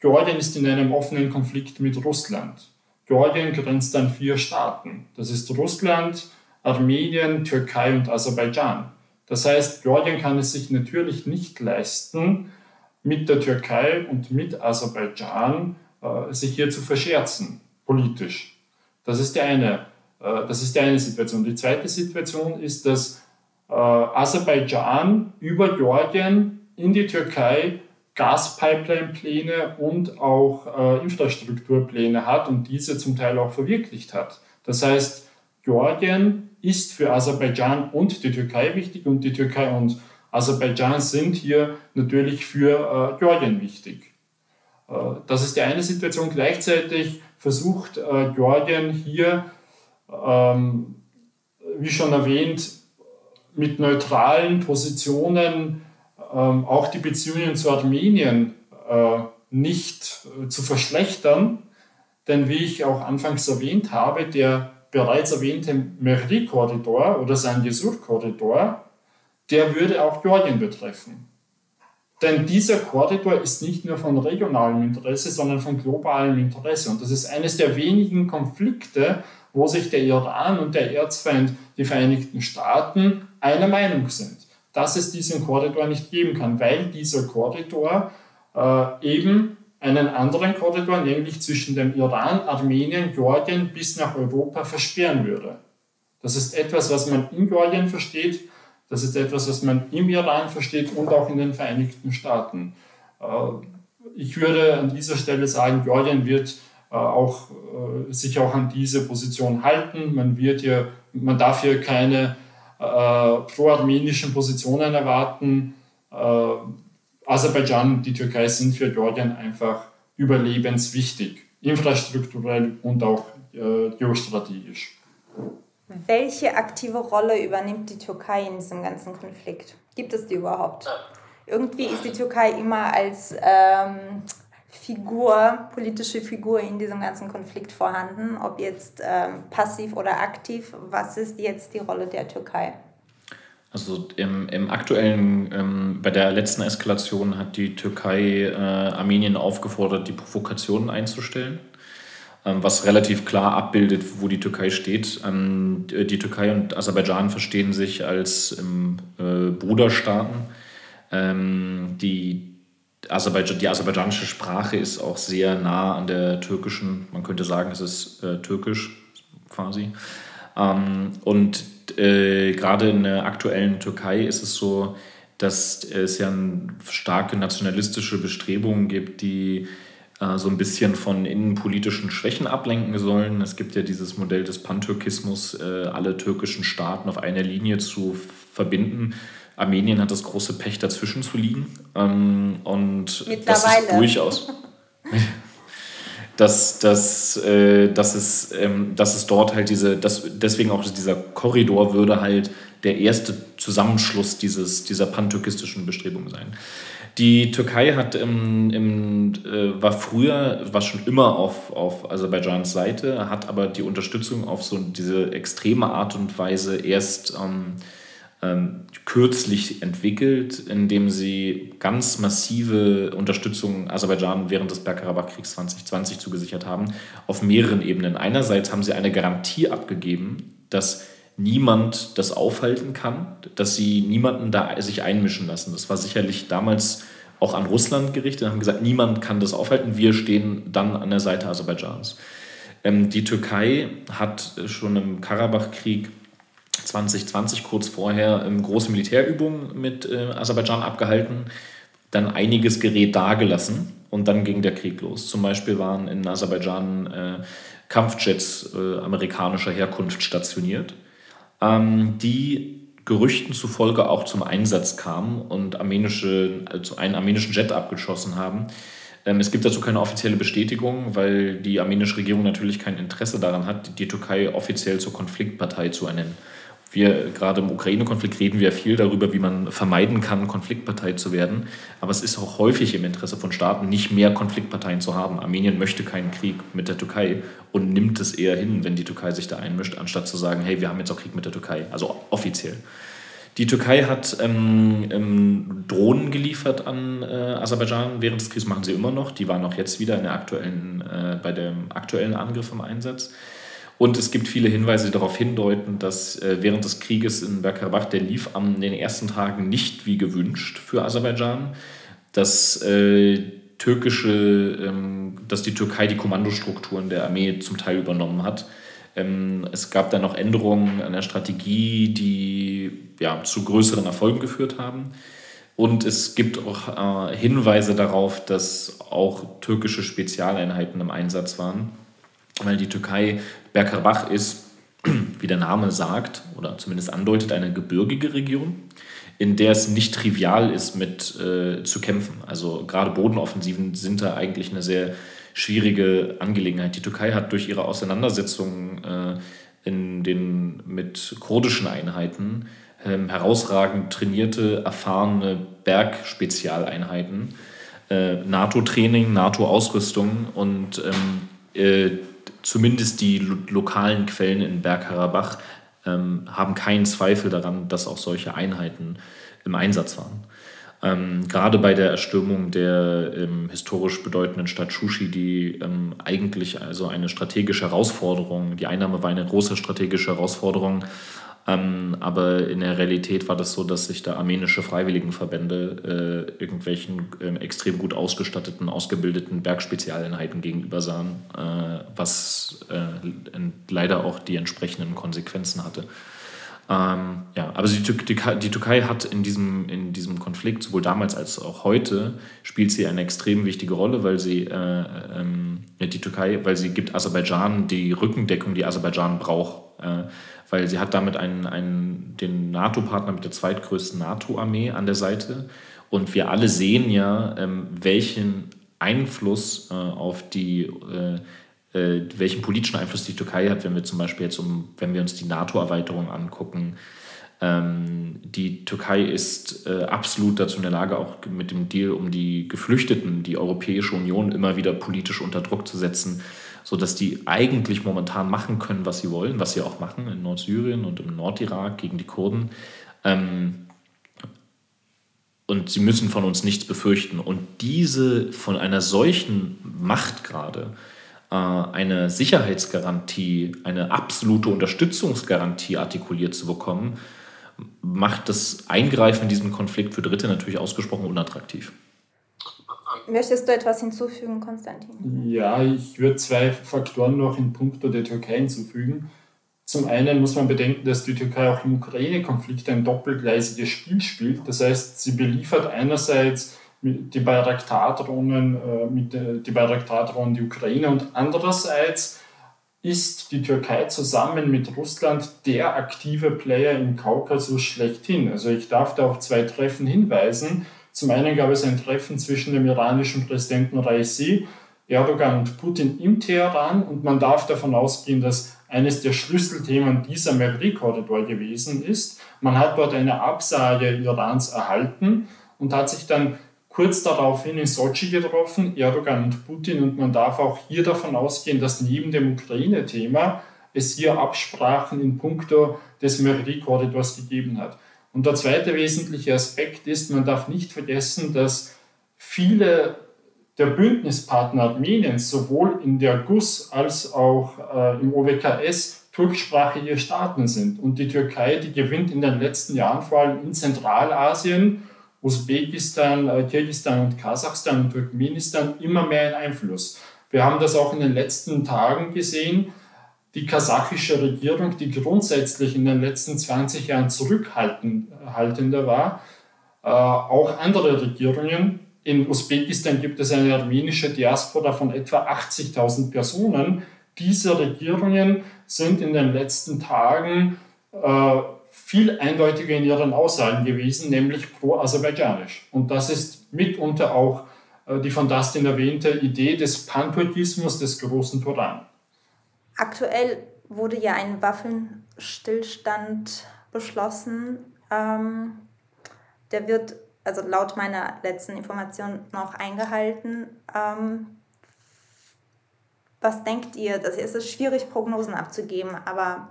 Georgien ist in einem offenen Konflikt mit Russland. Georgien grenzt an vier Staaten. Das ist Russland, Armenien, Türkei und Aserbaidschan. Das heißt, Georgien kann es sich natürlich nicht leisten, mit der Türkei und mit Aserbaidschan äh, sich hier zu verscherzen, politisch. Das ist die eine, äh, das ist die eine Situation. Die zweite Situation ist, dass äh, Aserbaidschan über Georgien in die Türkei Gaspipeline-Pläne und auch äh, Infrastrukturpläne hat und diese zum Teil auch verwirklicht hat. Das heißt, Georgien ist für Aserbaidschan und die Türkei wichtig und die Türkei und Aserbaidschan sind hier natürlich für äh, Georgien wichtig. Äh, das ist die eine Situation. Gleichzeitig versucht äh, Georgien hier, ähm, wie schon erwähnt, mit neutralen Positionen ähm, auch die Beziehungen zu Armenien äh, nicht zu verschlechtern. Denn wie ich auch anfangs erwähnt habe, der bereits erwähnte Mehri-Korridor oder sein Gesur-Korridor, der würde auch Georgien betreffen. Denn dieser Korridor ist nicht nur von regionalem Interesse, sondern von globalem Interesse. Und das ist eines der wenigen Konflikte, wo sich der Iran und der Erzfeind, die Vereinigten Staaten, einer Meinung sind. Dass es diesen Korridor nicht geben kann, weil dieser Korridor äh, eben einen anderen Korridor, nämlich zwischen dem Iran, Armenien, Georgien bis nach Europa versperren würde. Das ist etwas, was man in Georgien versteht, das ist etwas, was man im Iran versteht und auch in den Vereinigten Staaten. Äh, ich würde an dieser Stelle sagen, Georgien wird äh, auch, äh, sich auch an diese Position halten. Man, wird hier, man darf hier keine äh, pro-armenischen Positionen erwarten. Äh, Aserbaidschan und die Türkei sind für Georgien einfach überlebenswichtig, infrastrukturell und auch äh, geostrategisch. Welche aktive Rolle übernimmt die Türkei in diesem ganzen Konflikt? Gibt es die überhaupt? Irgendwie ist die Türkei immer als ähm, Figur, politische Figur in diesem ganzen Konflikt vorhanden, ob jetzt ähm, passiv oder aktiv. Was ist jetzt die Rolle der Türkei? Also im, im aktuellen, ähm, bei der letzten Eskalation hat die Türkei äh, Armenien aufgefordert, die Provokationen einzustellen, was relativ klar abbildet, wo die Türkei steht. Ähm, die Türkei und Aserbaidschan verstehen sich als ähm, äh, Bruderstaaten. Ähm, die Aserbaidschan, die aserbaidschanische Sprache ist auch sehr nah an der türkischen, man könnte sagen, es ist äh, türkisch quasi. Ähm, und äh, gerade in der aktuellen Türkei ist es so, dass es ja starke nationalistische Bestrebungen gibt, die äh, so ein bisschen von innenpolitischen Schwächen ablenken sollen. Es gibt ja dieses Modell des Pantürkismus, äh, alle türkischen Staaten auf einer Linie zu verbinden. Armenien hat das große Pech, dazwischen zu liegen. Ähm, und das ist durchaus. dass, dass, äh, dass, es, ähm, dass es dort halt diese, dass deswegen auch dieser Korridor würde halt der erste Zusammenschluss dieses, dieser pantürkistischen Bestrebungen sein. Die Türkei hat im, im, äh, war früher, war schon immer auf, auf Aserbaidschans Seite, hat aber die Unterstützung auf so diese extreme Art und Weise erst ähm, ähm, kürzlich entwickelt, indem sie ganz massive Unterstützung Aserbaidschan während des Bergkarabach-Kriegs 2020 zugesichert haben, auf mehreren Ebenen. Einerseits haben sie eine Garantie abgegeben, dass niemand das aufhalten kann, dass sie niemanden da sich einmischen lassen. Das war sicherlich damals auch an Russland gerichtet, haben gesagt, niemand kann das aufhalten, wir stehen dann an der Seite Aserbaidschans. Ähm, die Türkei hat schon im Karabach-Krieg 2020 kurz vorher ähm, große Militärübungen mit äh, Aserbaidschan abgehalten, dann einiges Gerät dagelassen und dann ging der Krieg los. Zum Beispiel waren in Aserbaidschan äh, Kampfjets äh, amerikanischer Herkunft stationiert, die Gerüchten zufolge auch zum Einsatz kamen und armenische, also einen armenischen Jet abgeschossen haben. Ähm, es gibt dazu keine offizielle Bestätigung, weil die armenische Regierung natürlich kein Interesse daran hat, die Türkei offiziell zur Konfliktpartei zu ernennen wir gerade im Ukraine-Konflikt reden wir viel darüber, wie man vermeiden kann, Konfliktpartei zu werden. Aber es ist auch häufig im Interesse von Staaten, nicht mehr Konfliktparteien zu haben. Armenien möchte keinen Krieg mit der Türkei und nimmt es eher hin, wenn die Türkei sich da einmischt, anstatt zu sagen, hey, wir haben jetzt auch Krieg mit der Türkei, also offiziell. Die Türkei hat ähm, ähm, Drohnen geliefert an äh, Aserbaidschan während des Krieges, machen sie immer noch. Die waren auch jetzt wieder in der aktuellen, äh, bei dem aktuellen Angriff im Einsatz. Und es gibt viele Hinweise, die darauf hindeuten, dass äh, während des Krieges in Bergkarabach, der lief an den ersten Tagen nicht wie gewünscht für Aserbaidschan, dass äh, türkische, ähm, dass die Türkei die Kommandostrukturen der Armee zum Teil übernommen hat. Ähm, es gab dann noch Änderungen an der Strategie, die ja, zu größeren Erfolgen geführt haben. Und es gibt auch äh, Hinweise darauf, dass auch türkische Spezialeinheiten im Einsatz waren weil die Türkei Bergkarabach ist, [clears throat] wie der Name sagt oder zumindest andeutet, eine gebirgige Region, in der es nicht trivial ist, mit äh, zu kämpfen. Also gerade Bodenoffensiven sind da eigentlich eine sehr schwierige Angelegenheit. Die Türkei hat durch ihre Auseinandersetzungen äh, in den, mit kurdischen Einheiten äh, herausragend trainierte, erfahrene Bergspezialeinheiten, äh, NATO-Training, NATO-Ausrüstung und ähm, äh, zumindest die lo lokalen Quellen in Bergkarabach ähm, haben keinen Zweifel daran, dass auch solche Einheiten im Einsatz waren. Ähm, gerade bei der Erstürmung der ähm, historisch bedeutenden Stadt Shushi, die ähm, eigentlich also eine strategische Herausforderung, die Einnahme war eine große strategische Herausforderung, ähm, aber in der Realität war das so, dass sich da armenische Freiwilligenverbände äh, irgendwelchen äh, extrem gut ausgestatteten, ausgebildeten Bergspezialeinheiten gegenüber sahen, äh, was äh, leider auch die entsprechenden Konsequenzen hatte. Ähm, ja, aber die, die, die, Türkei hat in diesem, in diesem Konflikt, sowohl damals als auch heute, spielt sie eine extrem wichtige Rolle, weil sie äh, ähm, die Türkei, weil sie gibt Aserbaidschan die Rückendeckung, die Aserbaidschan braucht. Äh, weil sie hat damit einen, einen, den NATO-Partner mit der zweitgrößten NATO-Armee an der Seite. Und wir alle sehen ja, ähm, welchen Einfluss äh, auf die äh, äh, welchen politischen Einfluss die Türkei hat, wenn wir zum Beispiel jetzt um, wenn wir uns die NATO-Erweiterung angucken. Ähm, die Türkei ist äh, absolut dazu in der Lage, auch mit dem Deal um die Geflüchteten, die Europäische Union immer wieder politisch unter Druck zu setzen, sodass die eigentlich momentan machen können, was sie wollen, was sie auch machen in Nordsyrien und im Nordirak gegen die Kurden. Ähm, und sie müssen von uns nichts befürchten. Und diese von einer solchen Macht gerade, äh, eine Sicherheitsgarantie, eine absolute Unterstützungsgarantie artikuliert zu bekommen, macht das Eingreifen in diesen Konflikt für Dritte natürlich ausgesprochen unattraktiv. Möchtest du etwas hinzufügen, Konstantin? Ja, ich würde zwei Faktoren noch in puncto der Türkei hinzufügen. Zum einen muss man bedenken, dass die Türkei auch im Ukraine-Konflikt ein doppelgleisiges Spiel spielt. Das heißt, sie beliefert einerseits die Bayraktar-Drohnen, äh, mit die Bayraktar-Drohnen die Ukraine und andererseits ist die Türkei zusammen mit Russland der aktive Player im Kaukasus schlechthin. Also ich darf da auf zwei Treffen hinweisen. Zum einen gab es ein Treffen zwischen dem iranischen Präsidenten Raisi, Erdogan und Putin im Teheran und man darf davon ausgehen, dass eines der Schlüsselthemen dieser Merri-Korridor gewesen ist. Man hat dort eine Absage Irans erhalten und hat sich dann kurz daraufhin in Sochi getroffen, Erdogan und Putin. Und man darf auch hier davon ausgehen, dass neben dem Ukraine-Thema es hier Absprachen in puncto des Merri-Korridors gegeben hat. Und der zweite wesentliche Aspekt ist, man darf nicht vergessen, dass viele der Bündnispartner Armeniens sowohl in der GUS als auch äh, im OWKS turksprachige Staaten sind. Und die Türkei, die gewinnt in den letzten Jahren vor allem in Zentralasien Usbekistan, äh, Kirgisistan und Kasachstan und Turkmenistan immer mehr einen Einfluss. Wir haben das auch in den letzten Tagen gesehen. Die kasachische Regierung, die grundsätzlich in den letzten 20 Jahren zurückhaltender war, äh, auch andere Regierungen. In Usbekistan gibt es eine armenische Diaspora von etwa 80.000 Personen. Diese Regierungen sind in den letzten Tagen äh, viel eindeutiger in ihren Aussagen gewesen, nämlich pro-aserbaidschanisch. Und das ist mitunter auch äh, die von Dustin erwähnte Idee des Panturkismus des großen Turan. Aktuell wurde ja ein Waffenstillstand beschlossen. Ähm, der wird also laut meiner letzten Information noch eingehalten. Ähm, was denkt ihr? Das ist schwierig, Prognosen abzugeben, aber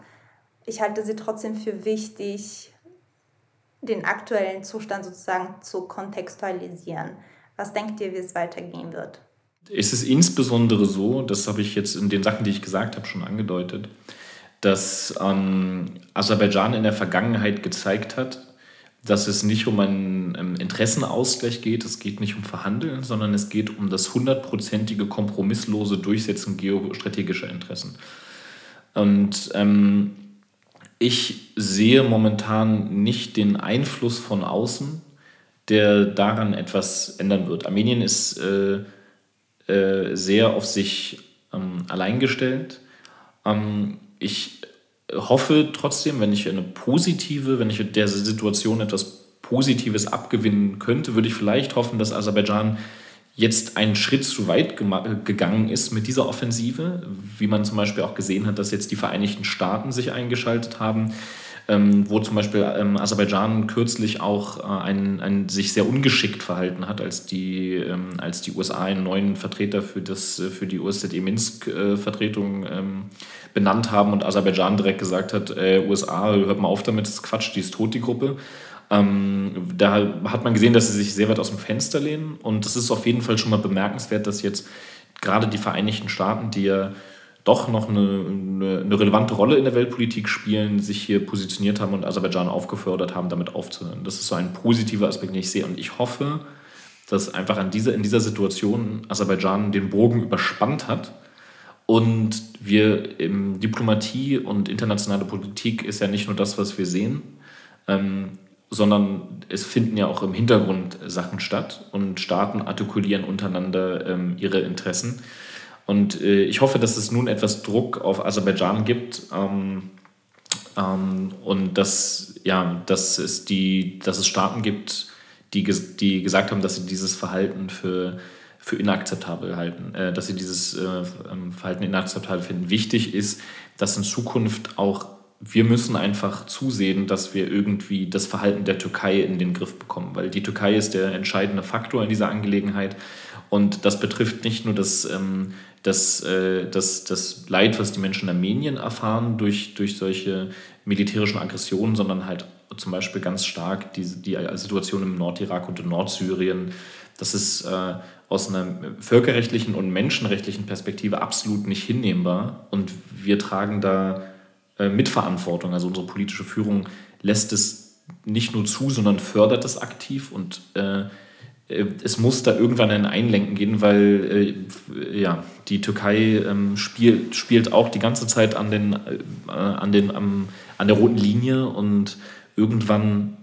ich halte sie trotzdem für wichtig, den aktuellen Zustand sozusagen zu kontextualisieren. Was denkt ihr, wie es weitergehen wird? Es ist insbesondere so, das habe ich jetzt in den Sachen, die ich gesagt habe, schon angedeutet, dass ähm, Aserbaidschan in der Vergangenheit gezeigt hat, dass es nicht um einen ähm, Interessenausgleich geht, es geht nicht um Verhandeln, sondern es geht um das hundertprozentige, kompromisslose Durchsetzen geostrategischer Interessen. Und ähm, ich sehe momentan nicht den Einfluss von außen, der daran etwas ändern wird. Armenien ist äh, äh, sehr auf sich ähm, allein gestellt. Ähm, ich hoffe trotzdem, wenn ich eine positive, wenn ich der Situation etwas Positives abgewinnen könnte, würde ich vielleicht hoffen, dass Aserbaidschan jetzt einen Schritt zu weit gegangen ist mit dieser Offensive, wie man zum Beispiel auch gesehen hat, dass jetzt die Vereinigten Staaten sich eingeschaltet haben, ähm, wo zum Beispiel ähm, Aserbaidschan kürzlich auch äh, ein, ein, sich sehr ungeschickt verhalten hat, als die, ähm, als die USA einen neuen Vertreter für, das, für die OSZE Minsk-Vertretung äh, ähm, benannt haben und Aserbaidschan direkt gesagt hat, äh, USA, hört mal auf damit, das ist Quatsch, die ist tot, die Gruppe. Ähm, da hat man gesehen, dass sie sich sehr weit aus dem Fenster lehnen. Und es ist auf jeden Fall schon mal bemerkenswert, dass jetzt gerade die Vereinigten Staaten, die ja doch noch eine, eine, eine, relevante Rolle in der Weltpolitik spielen, sich hier positioniert haben und Aserbaidschan aufgefordert haben, damit aufzuhören. Das ist so ein positiver Aspekt, den ich sehe. Und ich hoffe, dass einfach an dieser, in dieser Situation Aserbaidschan den Bogen überspannt hat Und wir im Diplomatie und internationale Politik ist ja nicht nur das, was wir sehen, ähm, sondern es finden ja auch im Hintergrund Sachen statt und Staaten artikulieren untereinander ähm, ihre Interessen. Und äh, ich hoffe, dass es nun etwas Druck auf Aserbaidschan gibt ähm, ähm, und dass, ja, dass, es die, dass es Staaten gibt, die, die gesagt haben, dass sie dieses Verhalten für, für inakzeptabel halten, äh, dass sie dieses äh, ähm, Verhalten inakzeptabel finden. Wichtig ist, dass in Zukunft auch wir müssen einfach zusehen, dass wir irgendwie das Verhalten der Türkei in den Griff bekommen, weil die Türkei ist der entscheidende Faktor in dieser Angelegenheit und das betrifft nicht nur das, ähm, das, äh, das, das Leid, was die Menschen in Armenien erfahren durch, durch solche militärischen Aggressionen, sondern halt zum Beispiel ganz stark die, die Situation im Nordirak und in Nordsyrien. Das ist äh, aus einer völkerrechtlichen und menschenrechtlichen Perspektive absolut nicht hinnehmbar und wir tragen da äh, Mitverantwortung. Also unsere politische Führung lässt es nicht nur zu, sondern fördert es aktiv und äh, es muss da irgendwann ein Einlenken gehen, weil äh, ja, die Türkei ähm, spielt, spielt auch die ganze Zeit an, den, äh, an, den, am, an der roten Linie und irgendwann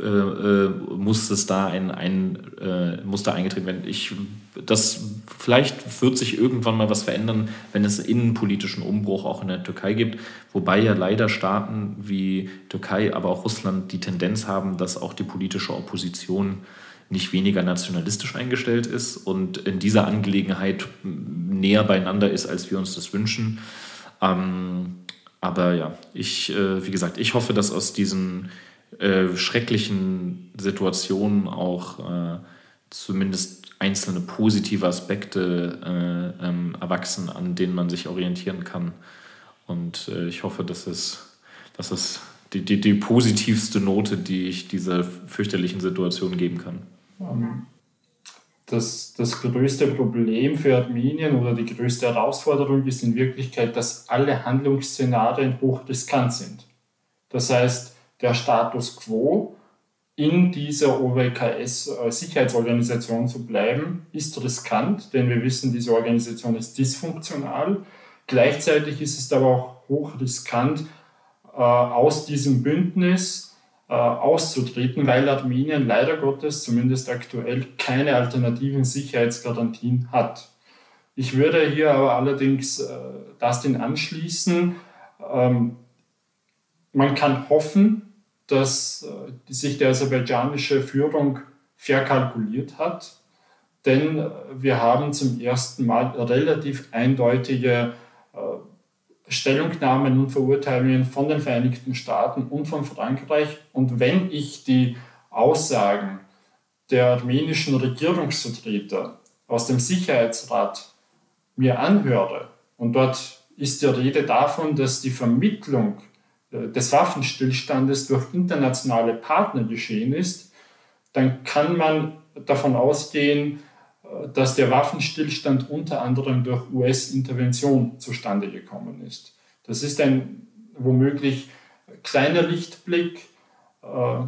äh, äh, muss es da ein, ein äh, muss da eingetreten werden. Ich, das, vielleicht wird sich irgendwann mal was verändern, wenn es innenpolitischen Umbruch auch in der Türkei gibt, wobei ja leider Staaten wie Türkei, aber auch Russland die Tendenz haben, dass auch die politische Opposition nicht weniger nationalistisch eingestellt ist und in dieser Angelegenheit näher beieinander ist, als wir uns das wünschen. Ähm, aber ja, ich, äh, wie gesagt, ich hoffe, dass aus diesen äh, schrecklichen Situationen auch äh, zumindest einzelne positive Aspekte äh, ähm, erwachsen, an denen man sich orientieren kann. Und äh, ich hoffe, dass es, dass es die, die, die positivste Note, die ich dieser fürchterlichen Situation geben kann. Ähm, das, das größte Problem für Armenien oder die größte Herausforderung ist in Wirklichkeit, dass alle Handlungsszenarien hochriskant sind. Das heißt, der Status quo in dieser OWKS-Sicherheitsorganisation zu bleiben, ist riskant, denn wir wissen, diese Organisation ist dysfunktional. Gleichzeitig ist es aber auch hochriskant, äh, aus diesem Bündnis äh, auszutreten, weil Armenien leider Gottes, zumindest aktuell, keine alternativen Sicherheitsgarantien hat. Ich würde hier aber allerdings äh, das den anschließen. Ähm, man kann hoffen, dass äh, sich die aserbaidschanische Führung verkalkuliert hat, denn äh, wir haben zum ersten Mal relativ eindeutige äh, Stellungnahmen und Verurteilungen von den Vereinigten Staaten und von Frankreich. Und wenn ich die Aussagen der armenischen Regierungsvertreter aus dem Sicherheitsrat mir anhöre, und dort ist die Rede davon, dass die Vermittlung äh, des Waffenstillstandes durch internationale Partner geschehen ist, dann kann man davon ausgehen, dass der Waffenstillstand unter anderem durch US-Intervention zustande gekommen ist. Das ist ein womöglich kleiner Lichtblick äh,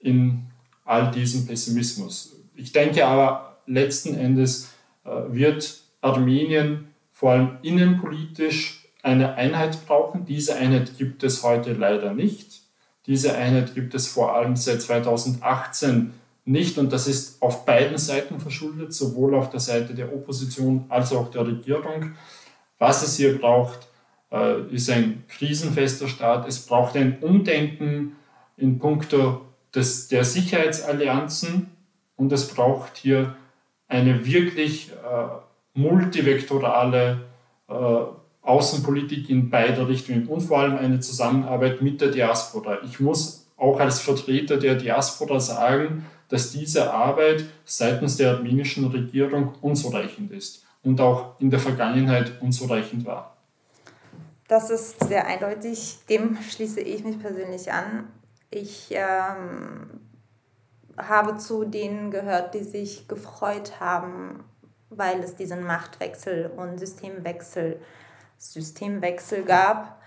in all diesem Pessimismus. Ich denke aber, letzten Endes äh, wird Armenien vor allem innenpolitisch eine Einheit brauchen. Diese Einheit gibt es heute leider nicht. Diese Einheit gibt es vor allem seit 2018 nicht. Und das ist auf beiden Seiten verschuldet, sowohl auf der Seite der Opposition als auch der Regierung. Was es hier braucht, äh, ist ein krisenfester Staat. Es braucht ein Umdenken in puncto des, der Sicherheitsallianzen und es braucht hier eine wirklich äh, multivektorale äh, Außenpolitik in beide Richtungen und vor allem eine Zusammenarbeit mit der Diaspora. Ich muss auch als Vertreter der Diaspora sagen, dass diese Arbeit seitens der armenischen Regierung unzureichend ist und auch in der Vergangenheit unzureichend war. Das ist sehr eindeutig. Dem schließe ich mich persönlich an. Ich ähm, habe zu denen gehört, die sich gefreut haben, weil es diesen Machtwechsel und Systemwechsel, Systemwechsel gab.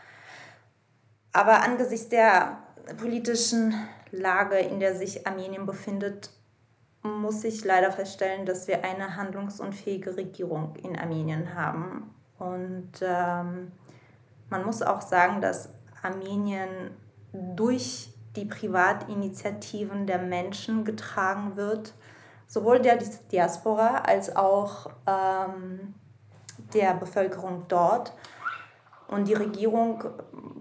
Aber angesichts der politischen Lage, in der sich Armenien befindet, muss ich leider feststellen, dass wir eine handlungsunfähige Regierung in Armenien haben. Und ähm, man muss auch sagen, dass Armenien durch die Privatinitiativen der Menschen getragen wird, sowohl der Diaspora als auch ähm, der Bevölkerung dort. Und die Regierung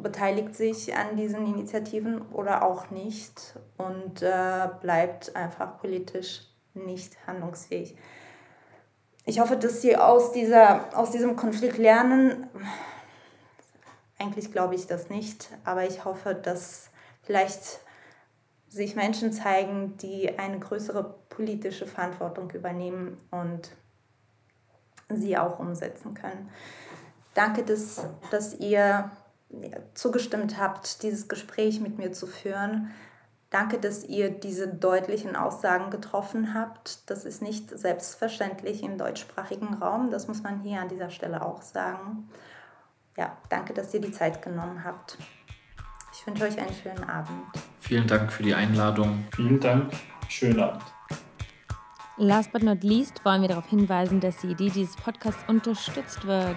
beteiligt sich an diesen Initiativen oder auch nicht und äh, bleibt einfach politisch nicht handlungsfähig. Ich hoffe, dass sie aus, dieser, aus diesem Konflikt lernen. Eigentlich glaube ich das nicht, aber ich hoffe, dass vielleicht sich Menschen zeigen, die eine größere politische Verantwortung übernehmen und sie auch umsetzen können. Danke, dass, dass ihr zugestimmt habt, dieses Gespräch mit mir zu führen. Danke, dass ihr diese deutlichen Aussagen getroffen habt. Das ist nicht selbstverständlich im deutschsprachigen Raum. Das muss man hier an dieser Stelle auch sagen. Ja, danke, dass ihr die Zeit genommen habt. Ich wünsche euch einen schönen Abend. Vielen Dank für die Einladung. Vielen Dank. Schönen Abend. Last but not least wollen wir darauf hinweisen, dass die Idee dieses Podcasts unterstützt wird.